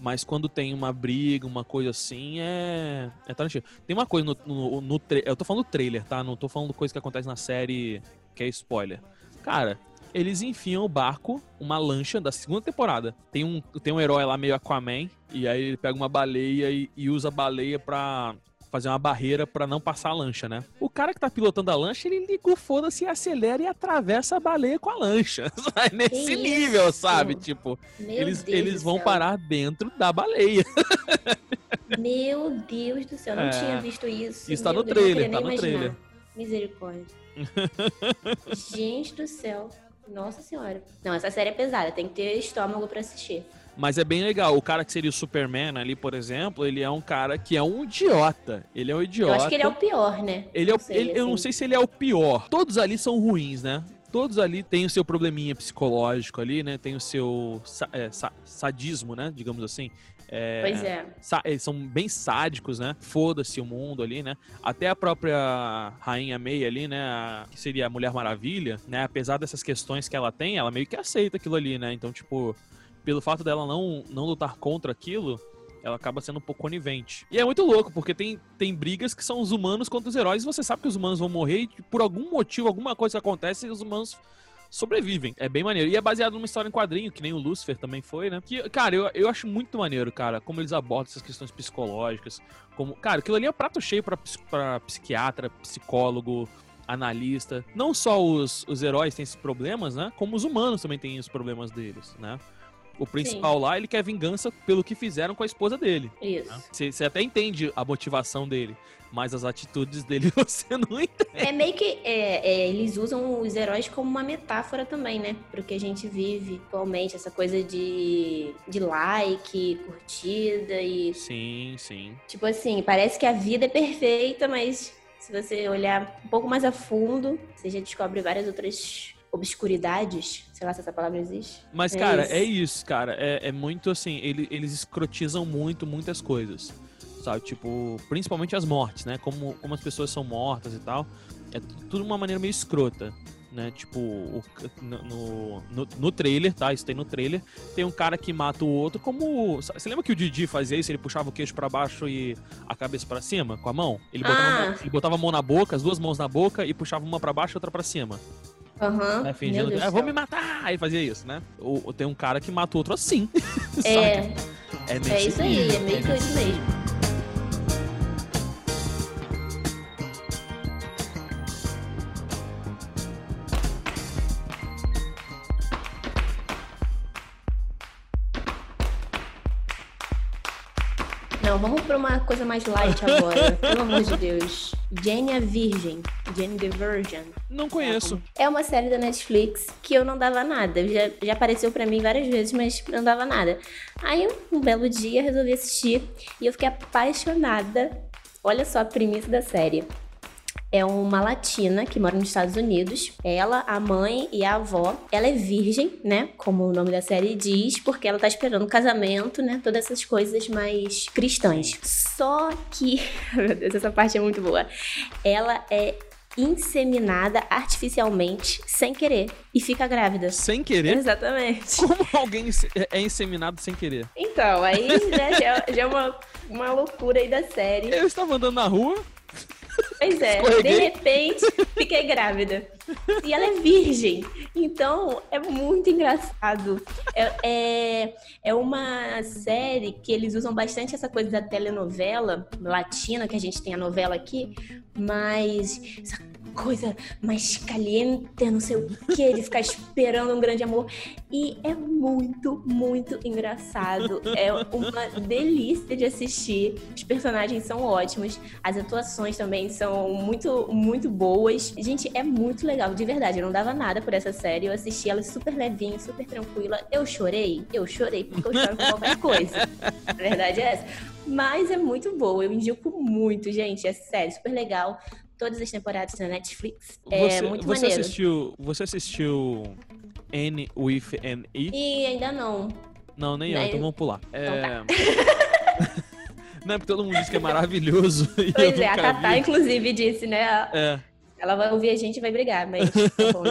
mas quando tem uma briga, uma coisa assim, é. É Tarantino. Tem uma coisa no. no, no tra... Eu tô falando do trailer, tá? Não tô falando coisa que acontece na série que é spoiler. Cara, eles enfiam o barco, uma lancha da segunda temporada. Tem um, tem um herói lá meio Aquaman, e aí ele pega uma baleia e, e usa a baleia pra fazer uma barreira para não passar a lancha, né? O cara que tá pilotando a lancha, ele liga o foda-se, acelera e atravessa a baleia com a lancha. Nesse que nível, isso? sabe? Tipo, Meu eles, Deus eles vão céu. parar dentro da baleia. Meu Deus do céu, não é. tinha visto isso. Isso tá no Deus, trailer, tá no imaginar. trailer. Misericórdia. Gente do céu. Nossa senhora. Não, essa série é pesada, tem que ter estômago para assistir. Mas é bem legal. O cara que seria o Superman ali, por exemplo, ele é um cara que é um idiota. Ele é um idiota. Eu acho que ele é o pior, né? Ele é o, sei, ele, assim. Eu não assim. sei se ele é o pior. Todos ali são ruins, né? Todos ali têm o seu probleminha psicológico ali, né? Tem o seu é, sadismo, né? Digamos assim. É, pois é. Eles são bem sádicos, né? Foda-se o mundo ali, né? Até a própria Rainha May ali, né? A, que seria a Mulher Maravilha, né? Apesar dessas questões que ela tem, ela meio que aceita aquilo ali, né? Então, tipo, pelo fato dela não, não lutar contra aquilo, ela acaba sendo um pouco conivente. E é muito louco, porque tem, tem brigas que são os humanos contra os heróis, e você sabe que os humanos vão morrer e por algum motivo, alguma coisa acontece, os humanos sobrevivem. É bem maneiro. E é baseado numa história em quadrinho, que nem o Lucifer também foi, né? Que, cara, eu, eu acho muito maneiro, cara, como eles abordam essas questões psicológicas. Como, cara, aquilo ali é um prato cheio pra psiquiatra, psicólogo, analista. Não só os, os heróis têm esses problemas, né? Como os humanos também têm os problemas deles, né? O principal Sim. lá, ele quer vingança pelo que fizeram com a esposa dele. Isso. Né? Você até entende a motivação dele, mas as atitudes dele você não entende. É meio que é, é, eles usam os heróis como uma metáfora também, né? Pro que a gente vive atualmente, essa coisa de, de like, curtida e. Sim, sim. Tipo assim, parece que a vida é perfeita, mas se você olhar um pouco mais a fundo, você já descobre várias outras obscuridades, sei lá se essa palavra existe. Mas, é cara, isso. é isso, cara. É, é muito assim, ele, eles escrotizam muito, muitas coisas. Sabe? Tipo, principalmente as mortes, né? Como, como as pessoas são mortas e tal. É tudo de uma maneira meio escrota. Né? Tipo, o, no, no, no, trailer, tá? Isso tem no trailer. Tem um cara que mata o outro como. Você lembra que o Didi fazia isso? Ele puxava o queixo para baixo e a cabeça para cima com a mão? Ele botava, ah. ele botava a mão na boca, as duas mãos na boca e puxava uma para baixo e outra para cima. Uhum. Né, fingindo que, ah, vou me matar! Aí fazia isso, né? Ou, tem um cara que mata o outro assim. é. É, é isso aí, é meio que isso mesmo. Não, vamos para uma coisa mais light agora. Pelo amor de Deus. Jane a Virgem. Jane the Virgin. Não conheço. É uma série da Netflix que eu não dava nada. Já, já apareceu para mim várias vezes, mas não dava nada. Aí, um belo dia, resolvi assistir e eu fiquei apaixonada. Olha só a premissa da série é uma latina que mora nos Estados Unidos. Ela, a mãe e a avó. Ela é virgem, né? Como o nome da série diz, porque ela tá esperando o casamento, né? Todas essas coisas mais cristãs. Só que, meu Deus, essa parte é muito boa. Ela é inseminada artificialmente sem querer e fica grávida. Sem querer? Exatamente. Como alguém é inseminado sem querer? Então, aí né, já, já é uma, uma loucura aí da série. Eu estava andando na rua, Pois é, Escorreguei. de repente fiquei grávida. E ela é virgem. Então é muito engraçado. É, é, é, uma série que eles usam bastante essa coisa da telenovela latina, que a gente tem a novela aqui, mas essa coisa mais caliente, não sei o que, de ficar esperando um grande amor. E é muito, muito engraçado. É uma delícia de assistir. Os personagens são ótimos, as atuações também são muito, muito boas. Gente, é muito legal, de verdade. Eu não dava nada por essa série. Eu assisti ela super levinha, super tranquila. Eu chorei, eu chorei, porque eu choro com qualquer coisa. A verdade é essa. Mas é muito boa, eu indico muito, gente. É sério, super legal todas as temporadas na Netflix. É você, muito você maneiro. Assistiu, você assistiu N with N E? E ainda não. Não, nem eu, então vamos pular. É... Então tá. não, é porque todo mundo diz que é maravilhoso. Pois é, a Tatá, inclusive, disse, né? É. Ela vai ouvir a gente e vai brigar, mas tá bom,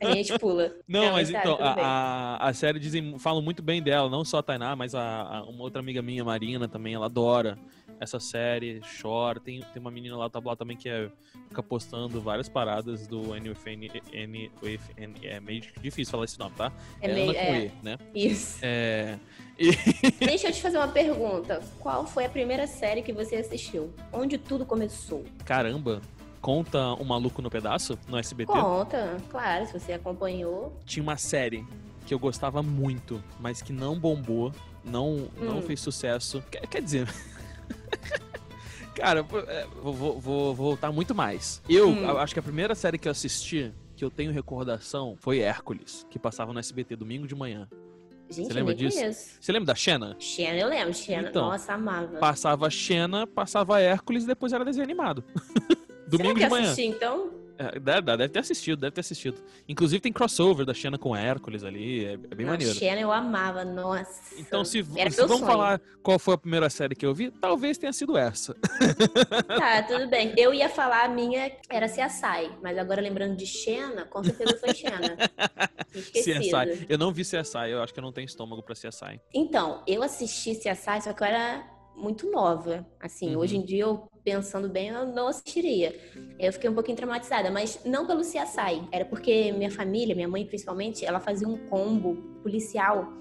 a, gente, pula. Não, não mas então, a, a, a, série dizem, falam muito bem dela, não só a Tainá, mas a, a, uma outra amiga minha, Marina, também, ela adora essa série, chora. Tem, tem uma menina lá, tá lá também que é, fica postando várias paradas do. NUFN é meio difícil falar esse nome, tá? É, é meio, Ana é, né? Isso. É, e... Deixa eu te fazer uma pergunta. Qual foi a primeira série que você assistiu? Onde tudo começou? Caramba, conta Um Maluco no Pedaço no SBT? Conta, claro, se você acompanhou. Tinha uma série que eu gostava muito, mas que não bombou, não, hum. não fez sucesso. Quer, quer dizer. Cara, é, vou, vou, vou, voltar muito mais. Eu hum. acho que a primeira série que eu assisti, que eu tenho recordação, foi Hércules, que passava no SBT domingo de manhã. Gente, Você lembra disso? Conheço. Você lembra da Xena? Xena, eu lembro. Xena, então, nossa, amava. Passava Xena, passava Hércules e depois era desenho animado. domingo Será que de manhã. Assisti, então? É, deve, deve, ter assistido, deve ter assistido. Inclusive tem crossover da Xena com Hércules ali, é, é bem Não, maneiro. Xena eu amava, nossa. Então se, se vamos falar qual foi a primeira série que eu vi, talvez tenha sido essa. Tá, tudo bem. Eu ia falar a minha era CSI, mas agora lembrando de Xena, com certeza foi Xena. CSI. Eu não vi CSI, eu acho que eu não tenho estômago pra CSI. Então, eu assisti CSI, só que eu era muito nova. Assim, uhum. hoje em dia eu pensando bem, eu não assistiria. Eu fiquei um pouquinho traumatizada, mas não pelo CSI. Era porque minha família, minha mãe principalmente, ela fazia um combo policial.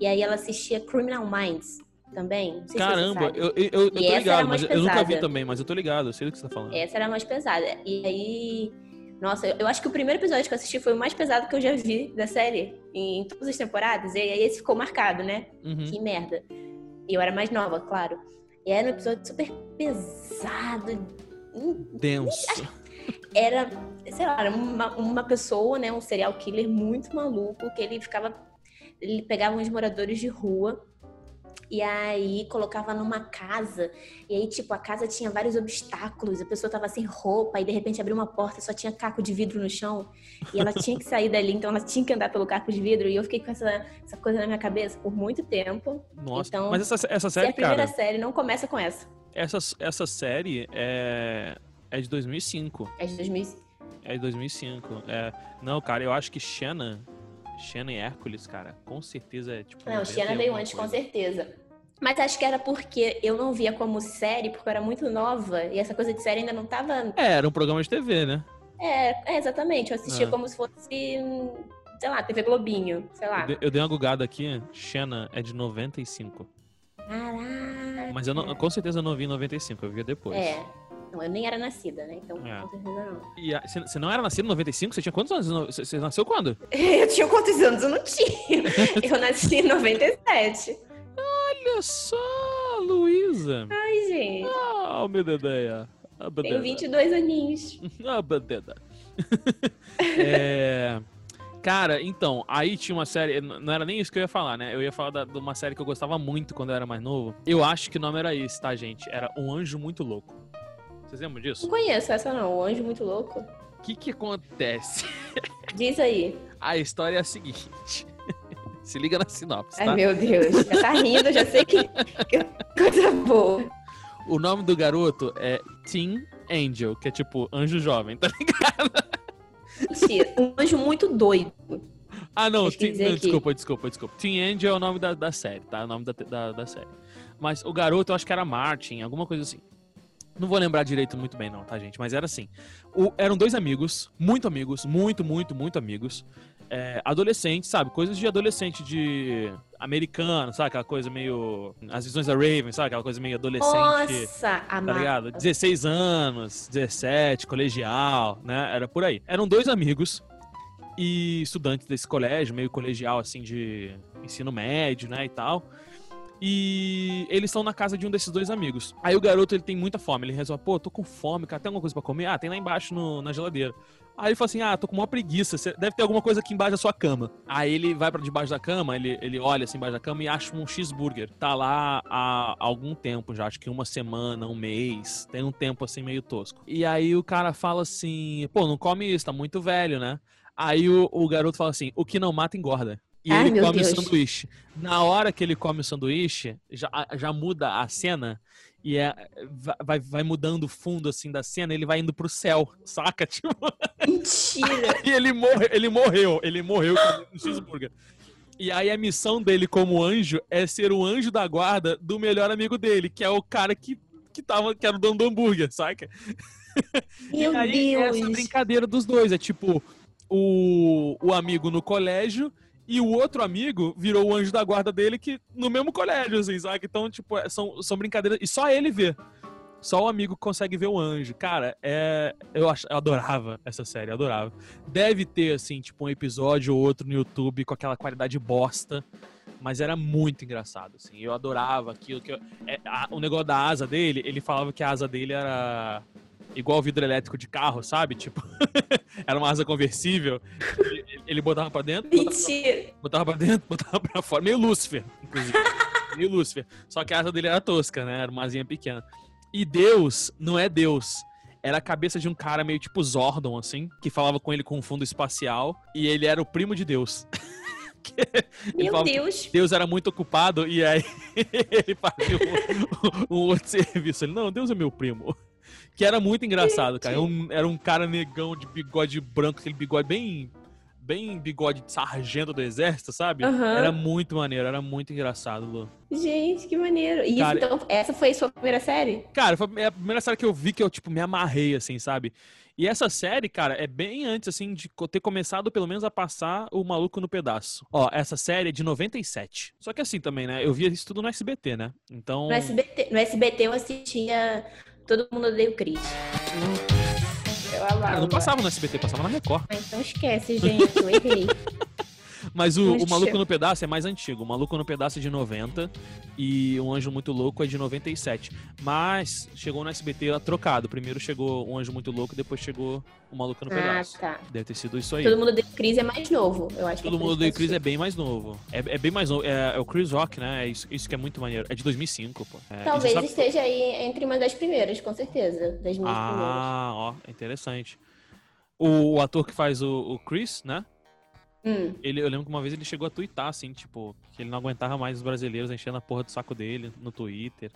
E aí ela assistia Criminal Minds também. Caramba, eu, eu, eu tô ligado, mas eu nunca vi também, mas eu tô ligado, eu sei do que você tá falando. Essa era mais pesada. E aí. Nossa, eu acho que o primeiro episódio que eu assisti foi o mais pesado que eu já vi da série, em todas as temporadas, e aí esse ficou marcado, né? Uhum. Que merda. E eu era mais nova, claro. E era um episódio super pesado. Denso. Era, sei lá, era uma, uma pessoa, né? Um serial killer muito maluco, que ele ficava. Ele pegava uns moradores de rua e aí colocava numa casa, e aí, tipo, a casa tinha vários obstáculos, a pessoa tava sem roupa, e de repente abriu uma porta e só tinha caco de vidro no chão, e ela tinha que sair dali, então ela tinha que andar pelo caco de vidro, e eu fiquei com essa, essa coisa na minha cabeça por muito tempo. Nossa, então, mas essa, essa série, a primeira cara, série não começa com essa. Essa, essa série é, é de 2005. É de 2005. É de 2005. É, não, cara, eu acho que Shanna Xena e Hércules, cara, com certeza é tipo. Não, Xena veio antes, coisa. com certeza. Mas acho que era porque eu não via como série, porque eu era muito nova e essa coisa de série ainda não tava. É, era um programa de TV, né? É, é exatamente. Eu assistia é. como se fosse, sei lá, TV Globinho, sei lá. Eu dei uma gugada aqui, Xena é de 95. Caraca. Mas eu não, com certeza eu não vi em 95, eu vi depois. É. Não, eu nem era nascida, né? Então, é. com certeza não. E a, você, você não era nascida em 95? Você tinha quantos anos? Você, você nasceu quando? eu tinha quantos anos? Eu não tinha. eu nasci em 97. Olha só, Luísa. Ai, gente. Ah, oh, meu dedeia. Ah, Tenho 22 aninhos. Ah, bandeda. é... Cara, então, aí tinha uma série. Não era nem isso que eu ia falar, né? Eu ia falar da, de uma série que eu gostava muito quando eu era mais novo. Eu acho que o nome era esse, tá, gente? Era Um Anjo Muito Louco. Vocês lembram disso? Não conheço essa, não. O Anjo Muito Louco. O que que acontece? Diz aí. A história é a seguinte. Se liga na sinopse, tá? Ai, meu Deus. Já tá rindo, já sei que, que coisa boa. O nome do garoto é Teen Angel, que é tipo anjo jovem, tá ligado? Mentira, um anjo muito doido. Ah, não, teen, não desculpa, desculpa, desculpa. Teen Angel é o nome da, da série, tá? É o nome da, da, da série. Mas o garoto, eu acho que era Martin, alguma coisa assim. Não vou lembrar direito muito bem, não, tá, gente? Mas era assim. O, eram dois amigos, muito amigos, muito, muito, muito amigos é, adolescente, sabe? Coisas de adolescente, de americano, sabe? Aquela coisa meio. As visões da Raven, sabe? Aquela coisa meio adolescente. Nossa, tá ligado? 16 anos, 17, colegial, né? Era por aí. Eram dois amigos e estudantes desse colégio, meio colegial, assim, de ensino médio, né? E tal. E eles estão na casa de um desses dois amigos. Aí o garoto ele tem muita fome. Ele resolve, pô, tô com fome, cara, tem alguma coisa pra comer? Ah, tem lá embaixo no, na geladeira. Aí ele fala assim: Ah, tô com uma preguiça, deve ter alguma coisa aqui embaixo da sua cama. Aí ele vai para debaixo da cama, ele, ele olha assim embaixo da cama e acha um cheeseburger. Tá lá há algum tempo já, acho que uma semana, um mês. Tem um tempo assim meio tosco. E aí o cara fala assim: Pô, não come isso, tá muito velho, né? Aí o, o garoto fala assim: O que não mata engorda. E Ai, ele come Deus. o sanduíche. Na hora que ele come o sanduíche, já, já muda a cena e é, vai, vai mudando o fundo assim da cena, ele vai indo pro céu, saca? Tipo. Mentira! e ele, morre, ele morreu, ele morreu no cheeseburger. E aí a missão dele como anjo é ser o anjo da guarda do melhor amigo dele, que é o cara que que, tava, que era o dono do hambúrguer, saca? Meu e aí, Deus! essa brincadeira dos dois. É tipo, o, o amigo no colégio e o outro amigo virou o anjo da guarda dele que no mesmo colégio, assim, sabe? Então, tipo, é, são, são brincadeiras. E só ele vê. Só o amigo consegue ver o anjo. Cara, é. Eu, ach... eu adorava essa série, adorava. Deve ter, assim, tipo, um episódio ou outro no YouTube com aquela qualidade bosta. Mas era muito engraçado, assim. Eu adorava aquilo. Que eu... é, a... o negócio da asa dele, ele falava que a asa dele era igual vidro elétrico de carro, sabe? Tipo, era uma asa conversível. Ele, ele botava pra dentro, botava Mentira! pra, botava pra dentro, botava pra fora. Meio Lúcifer, inclusive. Meio Lúcifer. Só que a asa dele era tosca, né? Era uma asinha pequena. E Deus não é Deus. Era a cabeça de um cara meio tipo Zordon, assim, que falava com ele com um fundo espacial. E ele era o primo de Deus. Meu falava Deus! Deus era muito ocupado e aí ele fazia um, um outro serviço. Ele, não, Deus é meu primo. Que era muito engraçado, cara. Era um, era um cara negão de bigode branco, aquele bigode bem. Bem bigode de sargento do exército, sabe? Aham. Era muito maneiro, era muito engraçado, Lu. Gente, que maneiro. E Cara- então, essa foi a sua primeira série? Cara, foi a primeira série que eu vi que eu, tipo, me amarrei, assim, sabe? E essa série, cara, é bem antes, assim, de ter começado, pelo menos, a passar o Maluco no Pedaço. Ó, essa série é de 97. Só que assim também, né? Eu via isso tudo no SBT, né? Então. No SBT, no SBT eu assistia Todo Mundo Odeia o Chris. Eu amava. Cara, não passava no SBT, passava na Record. Ah, então esquece, gente. Eu errei. Mas o, o. Maluco no Pedaço é mais antigo. O Maluco no Pedaço é de 90 e o Anjo Muito Louco é de 97. Mas chegou no SBT lá trocado. Primeiro chegou o Anjo Muito Louco, depois chegou o Maluco no ah, Pedaço. tá. Deve ter sido isso aí. Todo Mundo Odeia o Chris é mais novo, eu acho. é Todo por mundo eu Chris é bem mais novo. É, é bem mais novo. É, é o Chris Rock, né? É isso, isso que é muito maneiro. É de 2005, pô. É, Talvez sabe- esteja aí entre uma das primeiras, com certeza. Das minhas primeiras. Ah, ó, interessante. O, o ator que faz o, o Chris, né? Hum. Ele, eu lembro que uma vez ele chegou a twittar, assim, tipo, que ele não aguentava mais os brasileiros enchendo a porra do saco dele no Twitter.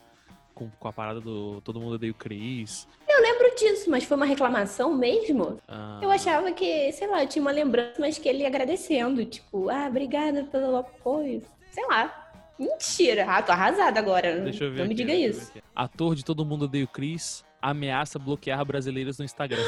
Com, com a parada do Todo Mundo Odeia o Chris. Eu lembro disso, mas foi uma reclamação mesmo? Ah, Eu achava que, sei lá, eu tinha uma lembrança, mas que ele agradecendo. Tipo, ah, obrigada pelo apoio. Sei lá. Mentira. Ah, tô arrasada agora. Deixa eu ver Não me aqui, diga deixa eu isso. Ator de Todo Mundo Odeia o Chris ameaça bloquear brasileiros no Instagram.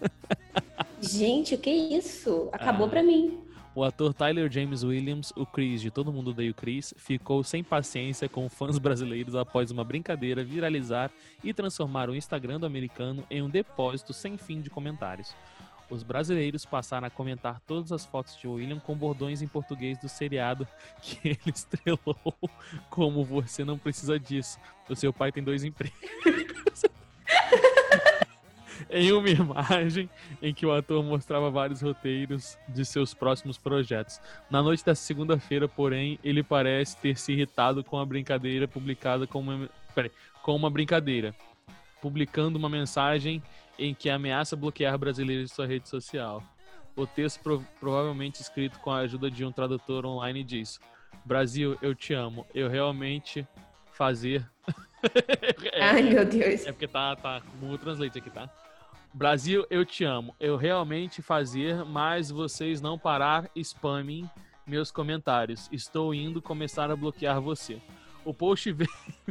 Gente, o que é isso? Acabou Ah. pra mim. O ator Tyler James Williams, o Chris de Todo Mundo Odeia o Chris, ficou sem paciência com fãs brasileiros após uma brincadeira viralizar e transformar o Instagram do americano em um depósito sem fim de comentários. Os brasileiros passaram a comentar todas as fotos de William com bordões em português do seriado que ele estrelou, como você não precisa disso. O seu pai tem dois empregos. em uma imagem em que o ator mostrava vários roteiros de seus próximos projetos. Na noite da segunda-feira, porém, ele parece ter se irritado com a brincadeira publicada com uma, peraí, com uma brincadeira, publicando uma mensagem em que ameaça bloquear brasileiros de sua rede social. O texto pro- provavelmente escrito com a ajuda de um tradutor online diz: Brasil, eu te amo. Eu realmente fazer. É, Ai, meu Deus. é porque tá, tá com o Translate aqui, tá? Brasil, eu te amo. Eu realmente fazer, mas vocês não parar spamming meus comentários. Estou indo começar a bloquear você. O post veio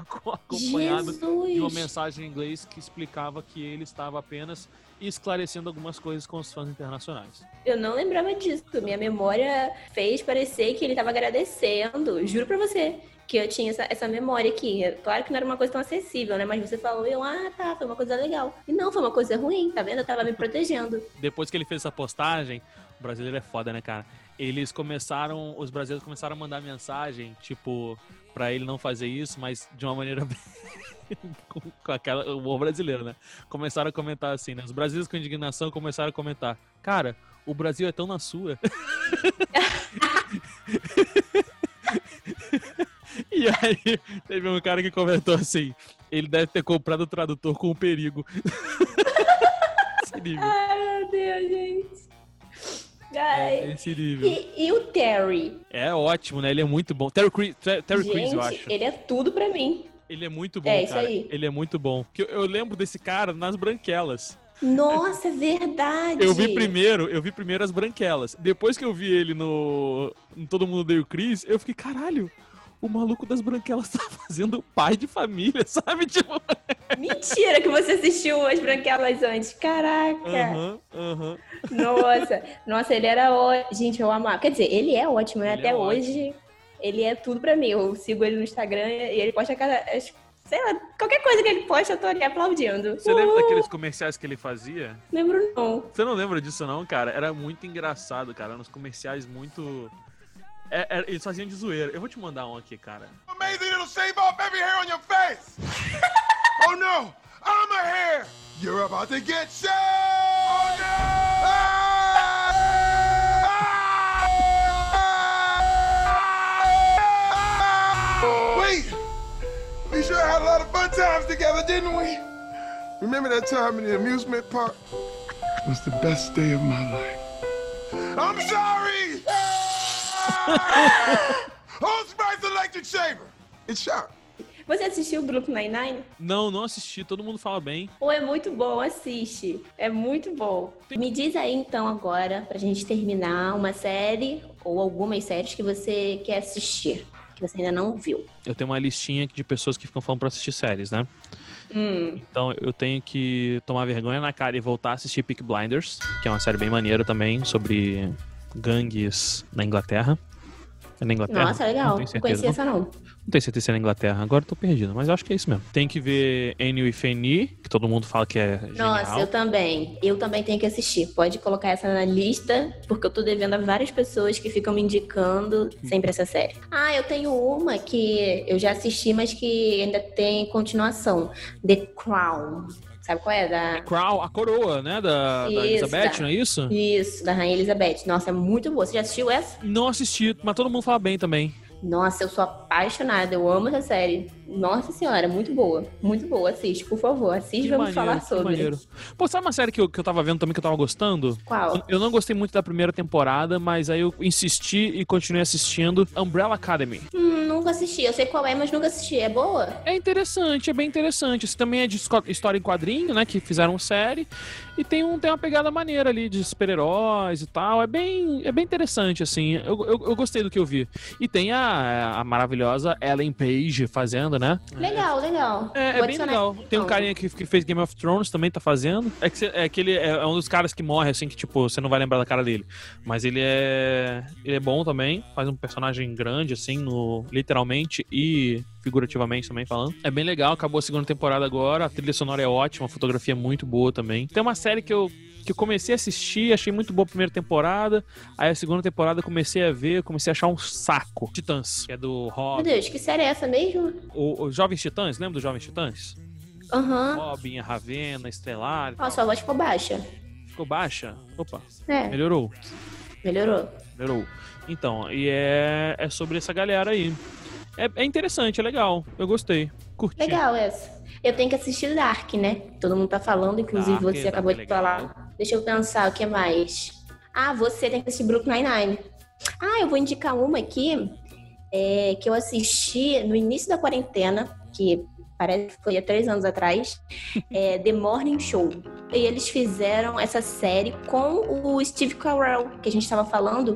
com- acompanhado de uma Jesus. mensagem em inglês que explicava que ele estava apenas esclarecendo algumas coisas com os fãs internacionais. Eu não lembrava disso. Minha memória fez parecer que ele tava agradecendo. Juro pra você que eu tinha essa, essa memória aqui. Claro que não era uma coisa tão acessível, né? Mas você falou, eu, ah, tá, foi uma coisa legal. E não, foi uma coisa ruim, tá vendo? Eu tava me protegendo. Depois que ele fez essa postagem, o brasileiro é foda, né, cara? Eles começaram, os brasileiros começaram a mandar mensagem, tipo, pra ele não fazer isso, mas de uma maneira com, aquela, o brasileiro, né? Começaram a comentar assim, né? Os brasileiros com indignação começaram a comentar, cara, o Brasil é tão na sua. e aí, teve um cara que comentou assim, ele deve ter comprado o tradutor com o perigo. Ai, meu Deus, gente. É esse nível. E, e o Terry? É ótimo, né? Ele é muito bom. Terry Ter- Terry Crews, eu gente, acho. ele é tudo pra mim. Ele é muito bom, É, isso cara. aí. Ele é muito bom. Eu, eu lembro desse cara nas branquelas. Nossa, é verdade. Eu vi primeiro, eu vi primeiro as branquelas. Depois que eu vi ele no, no Todo Mundo Deu Chris, eu fiquei, caralho, o maluco das branquelas tá fazendo pai de família, sabe? Tipo. Mentira que você assistiu as branquelas antes. Caraca. Aham, aham. Nossa. Nossa, ele era ótimo. Gente, eu amava. Quer dizer, ele é ótimo, né? Ele Até é hoje. Ele é tudo pra mim. Eu sigo ele no Instagram e ele posta cada. Sei lá, qualquer coisa que ele posta, eu tô ali aplaudindo. Você lembra Uhul. daqueles comerciais que ele fazia? Lembro não. Você não lembra disso, não, cara? Era muito engraçado, cara. Eram uns comerciais muito. É, é, eles faziam de zoeira. Eu vou te mandar um aqui, cara. Amazing, it'll shave off every hair on your face. oh no, I'm a hair. You're about to get shaved. Oh no! Wait, we sure had a lot of fun times together, didn't we? Remember that time in the amusement park? It was the best day of my life. I'm sorry! Electric Shaver. It's sharp. Você assistiu o Brooklyn Nine-Nine? Não, não assisti. Todo mundo fala bem. Pô, é muito bom, assiste. É muito bom. Me diz aí então agora, pra gente terminar, uma série ou algumas séries que você quer assistir, que você ainda não viu. Eu tenho uma listinha aqui de pessoas que ficam falando pra assistir séries, né? Hum, Então eu tenho que tomar vergonha na cara e voltar a assistir Peak Blinders, que é uma série bem maneira também, sobre gangues na Inglaterra. É na Inglaterra? nossa, legal. Não certeza. conhecia Não, essa não. não tenho certeza se é na Inglaterra. Agora eu tô perdido, mas eu acho que é isso mesmo. Tem que ver Annie with Annie, que todo mundo fala que é genial. Nossa, eu também. Eu também tenho que assistir. Pode colocar essa na lista, porque eu tô devendo a várias pessoas que ficam me indicando sempre essa série. Ah, eu tenho uma que eu já assisti, mas que ainda tem continuação. The Crown. Sabe qual é? Da... Crown, a coroa, né? Da, da Isso, Elizabeth, tá. não é isso? Isso, da Rainha Elizabeth. Nossa, é muito boa. Você já assistiu essa? Não assisti, mas todo mundo fala bem também. Nossa, eu sou apaixonada. Eu amo essa série. Nossa senhora, muito boa. Muito boa. Assiste, por favor. Assiste e vamos falar que sobre. maneiro. Pô, sabe uma série que eu, que eu tava vendo também que eu tava gostando? Qual? Eu não gostei muito da primeira temporada, mas aí eu insisti e continuei assistindo Umbrella Academy. Hum, nunca assisti. Eu sei qual é, mas nunca assisti. É boa? É interessante, é bem interessante. Isso também é de história em quadrinho, né? Que fizeram série. E tem, um, tem uma pegada maneira ali de super-heróis e tal. É bem, é bem interessante, assim. Eu, eu, eu gostei do que eu vi. E tem a, a maravilhosa Ellen Page fazendo, né? Legal, legal. É, é bem legal. Tem um então. carinha que, que fez Game of Thrones também, tá fazendo. É que, cê- é que ele é, é um dos caras que morre, assim, que tipo, você não vai lembrar da cara dele. Mas ele é. Ele é bom também. Faz um personagem grande, assim, no, literalmente e figurativamente também falando. É bem legal, acabou a segunda temporada agora. A trilha sonora é ótima, a fotografia é muito boa também. Tem uma série que eu. Que eu comecei a assistir, achei muito boa a primeira temporada. Aí a segunda temporada eu comecei a ver, comecei a achar um saco. Titãs, que é do Meu Robin. Deus, que série é essa mesmo? O, o Jovens Titãs, lembra dos Jovens Titãs? Aham. Robin, a Ravena, Estelar. Ó, sua voz ficou baixa. Ficou baixa? Opa, É, melhorou. melhorou. Melhorou. Então, e é, é sobre essa galera aí. É, é interessante, é legal. Eu gostei. Curti. Legal essa. Eu tenho que assistir Dark, né? Todo mundo tá falando, inclusive Dark, você Dark acabou é de falar. Deixa eu pensar o que mais. Ah, você tem que assistir Brooklyn Nine-Nine. Ah, eu vou indicar uma aqui é, que eu assisti no início da quarentena, que parece que foi há três anos atrás, é The Morning Show. E eles fizeram essa série com o Steve Carell, que a gente estava falando,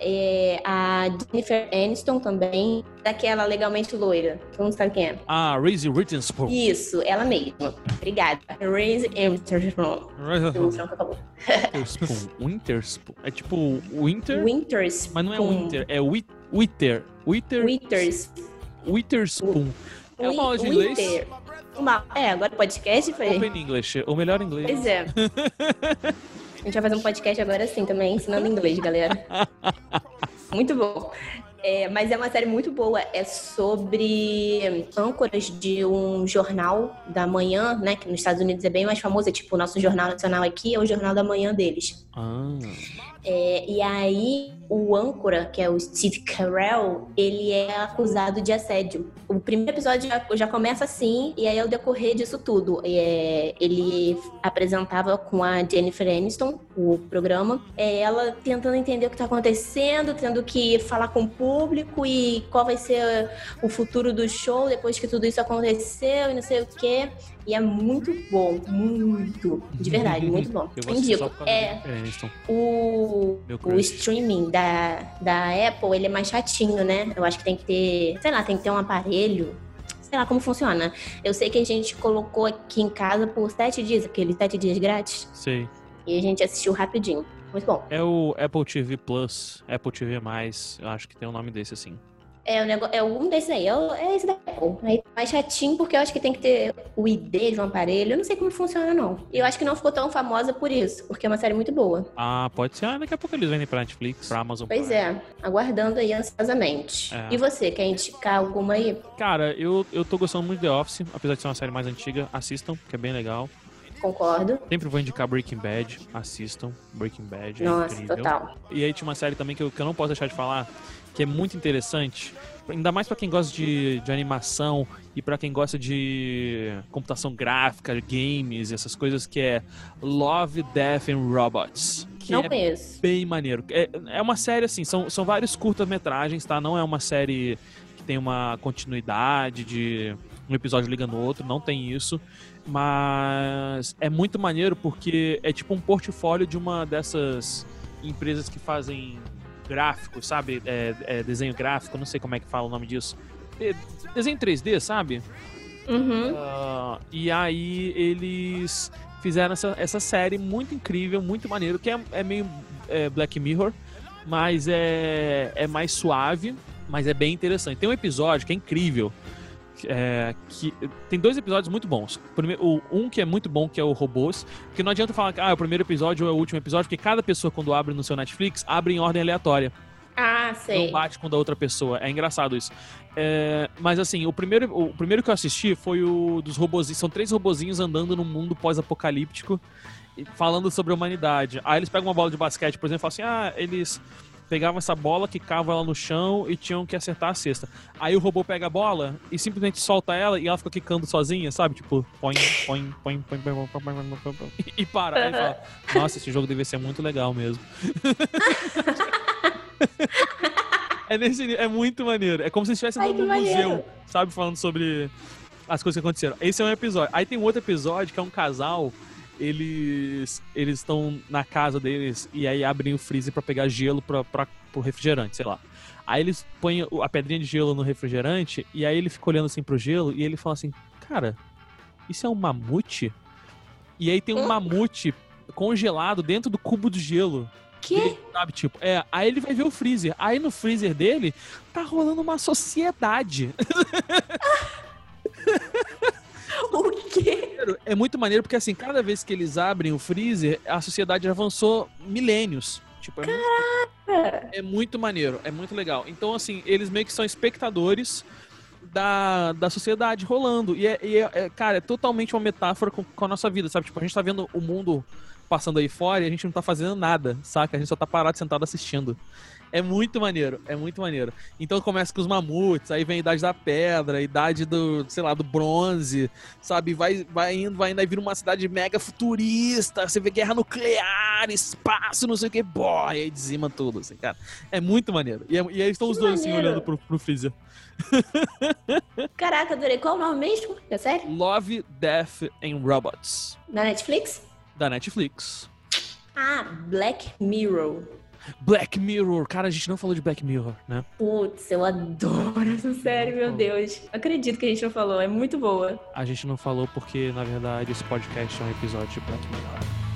é, a Jennifer Aniston também, daquela legalmente loira. Todo mundo sabe quem é. Ah, Reese Witherspoon. Isso, ela mesma. Obrigada. Reese Witherspoon. Witherspoon. Witherspoon. É tipo Winter, Winters. mas não é Winter, é Wit- Wither. Wither. Winters. Witherspoon. É uma aula de inglês? Uma... É, agora podcast foi. Open English, o melhor inglês. Pois é. A gente vai fazer um podcast agora sim também, ensinando inglês, galera. Muito bom. É, mas é uma série muito boa. É sobre âncoras de um jornal da manhã, né? Que nos Estados Unidos é bem mais famoso. É tipo o nosso jornal nacional aqui, é o jornal da manhã deles. Ah, É, e aí, o âncora, que é o Steve Carell, ele é acusado de assédio. O primeiro episódio já, já começa assim, e aí ao decorrer disso tudo, é, ele apresentava com a Jennifer Aniston o programa, é, ela tentando entender o que tá acontecendo, tendo que falar com o público e qual vai ser o futuro do show depois que tudo isso aconteceu e não sei o quê. E é muito bom, muito, de verdade, muito bom. eu Indico. É, Aniston. o, o streaming da da, Apple, ele é mais chatinho, né? Eu acho que tem que ter, sei lá, tem que ter um aparelho. Sei lá como funciona. Eu sei que a gente colocou aqui em casa por sete dias, aqueles sete dias grátis. Sei. E a gente assistiu rapidinho. Muito bom. É o Apple TV Plus, Apple TV+, eu acho que tem um nome desse assim. É, o negócio, é um desses aí, é, é esse da Apple. Aí, mais chatinho, porque eu acho que tem que ter o ID de um aparelho. Eu não sei como funciona, não. E eu acho que não ficou tão famosa por isso, porque é uma série muito boa. Ah, pode ser. Ah, daqui a pouco eles vendem pra Netflix, pra Amazon Pois Prime. é, aguardando aí ansiosamente. É. E você, quer indicar alguma aí? Cara, eu, eu tô gostando muito de The Office, apesar de ser uma série mais antiga, assistam, que é bem legal. Concordo. Sempre vou indicar Breaking Bad, assistam. Breaking Bad é Nossa, incrível. total. E aí tinha uma série também que eu, que eu não posso deixar de falar, que é muito interessante, ainda mais pra quem gosta de, de animação e pra quem gosta de computação gráfica, games, essas coisas, que é Love, Death and Robots. Que não é conheço. bem maneiro. É, é uma série assim, são, são vários curtas-metragens, tá? Não é uma série que tem uma continuidade de um episódio liga no outro, não tem isso. Mas é muito maneiro porque é tipo um portfólio de uma dessas empresas que fazem gráficos, sabe? É, é desenho gráfico, não sei como é que fala o nome disso. É, desenho 3D, sabe? Uhum. Ah, e aí eles fizeram essa, essa série muito incrível, muito maneiro, que é, é meio é, Black Mirror, mas é, é mais suave, mas é bem interessante. Tem um episódio que é incrível. É, que tem dois episódios muito bons. Primeiro, o- um que é muito bom, que é o Robôs, porque não adianta falar que ah, é o primeiro episódio ou é o último episódio, porque cada pessoa, quando abre no seu Netflix, abre em ordem aleatória Ah, sei. não bate com da outra pessoa. É engraçado isso. É, mas assim, o primeiro, o primeiro que eu assisti foi o dos robozinhos. São três robozinhos andando num mundo pós-apocalíptico falando sobre a humanidade. Aí eles pegam uma bola de basquete, por exemplo, e falam assim: ah, eles pegavam essa bola, quicavam ela no chão e tinham que acertar a cesta. Aí o robô pega a bola e simplesmente solta ela e ela fica quicando sozinha, sabe? Tipo, põe, põe, põe, põe, põe, põe, põe, põe, põe, põe, e para. Aí fala: nossa, esse jogo devia ser muito legal mesmo. É, nesse, é muito maneiro. É como se estivesse num museu, sabe? Falando sobre as coisas que aconteceram. Esse é um episódio. Aí tem um outro episódio que é um casal. Eles eles estão na casa deles e aí abrem o freezer pra pegar gelo pra, pro refrigerante, sei lá. Aí eles põem a pedrinha de gelo no refrigerante e aí ele fica olhando assim pro gelo e ele fala assim: Cara, isso é um mamute? E aí tem um Hum? mamute congelado dentro do cubo de gelo. Que? Dele, sabe, tipo, é, aí ele vai ver o freezer. Aí no freezer dele tá rolando uma sociedade. O quê? É muito maneiro porque assim, cada vez que eles abrem o freezer, a sociedade avançou milênios. Tipo, é, muito, é muito maneiro, é muito legal. Então, assim, eles meio que são espectadores da, da sociedade rolando. E, é, e é- é, cara, é totalmente uma metáfora com, com a nossa vida, sabe? Tipo, a gente tá vendo o mundo passando aí fora e a gente não tá fazendo nada, saca? A gente só tá parado sentado assistindo. É muito maneiro, é muito maneiro. Então começa com os mamutes, aí vem a idade da pedra, a idade do, sei lá, do bronze, sabe? Vai, vai indo, vai indo, aí vira uma cidade mega futurista, você vê guerra nuclear, espaço, não sei o que, boy, aí dizima tudo, assim, cara. É muito maneiro. E, é- e aí estão os dois, assim, olhando pro, pro freezer. Caraca, adorei. Qual o nome mesmo da série? Love, Death and Robots, Da Netflix? da Netflix. Ah, Black Mirror. Black Mirror, cara, a gente não falou de Black Mirror, né? Putz, eu adoro essa série, meu Deus. Acredito que a gente não falou, é muito boa. A gente não falou porque, na verdade, esse podcast é um episódio de Black Mirror.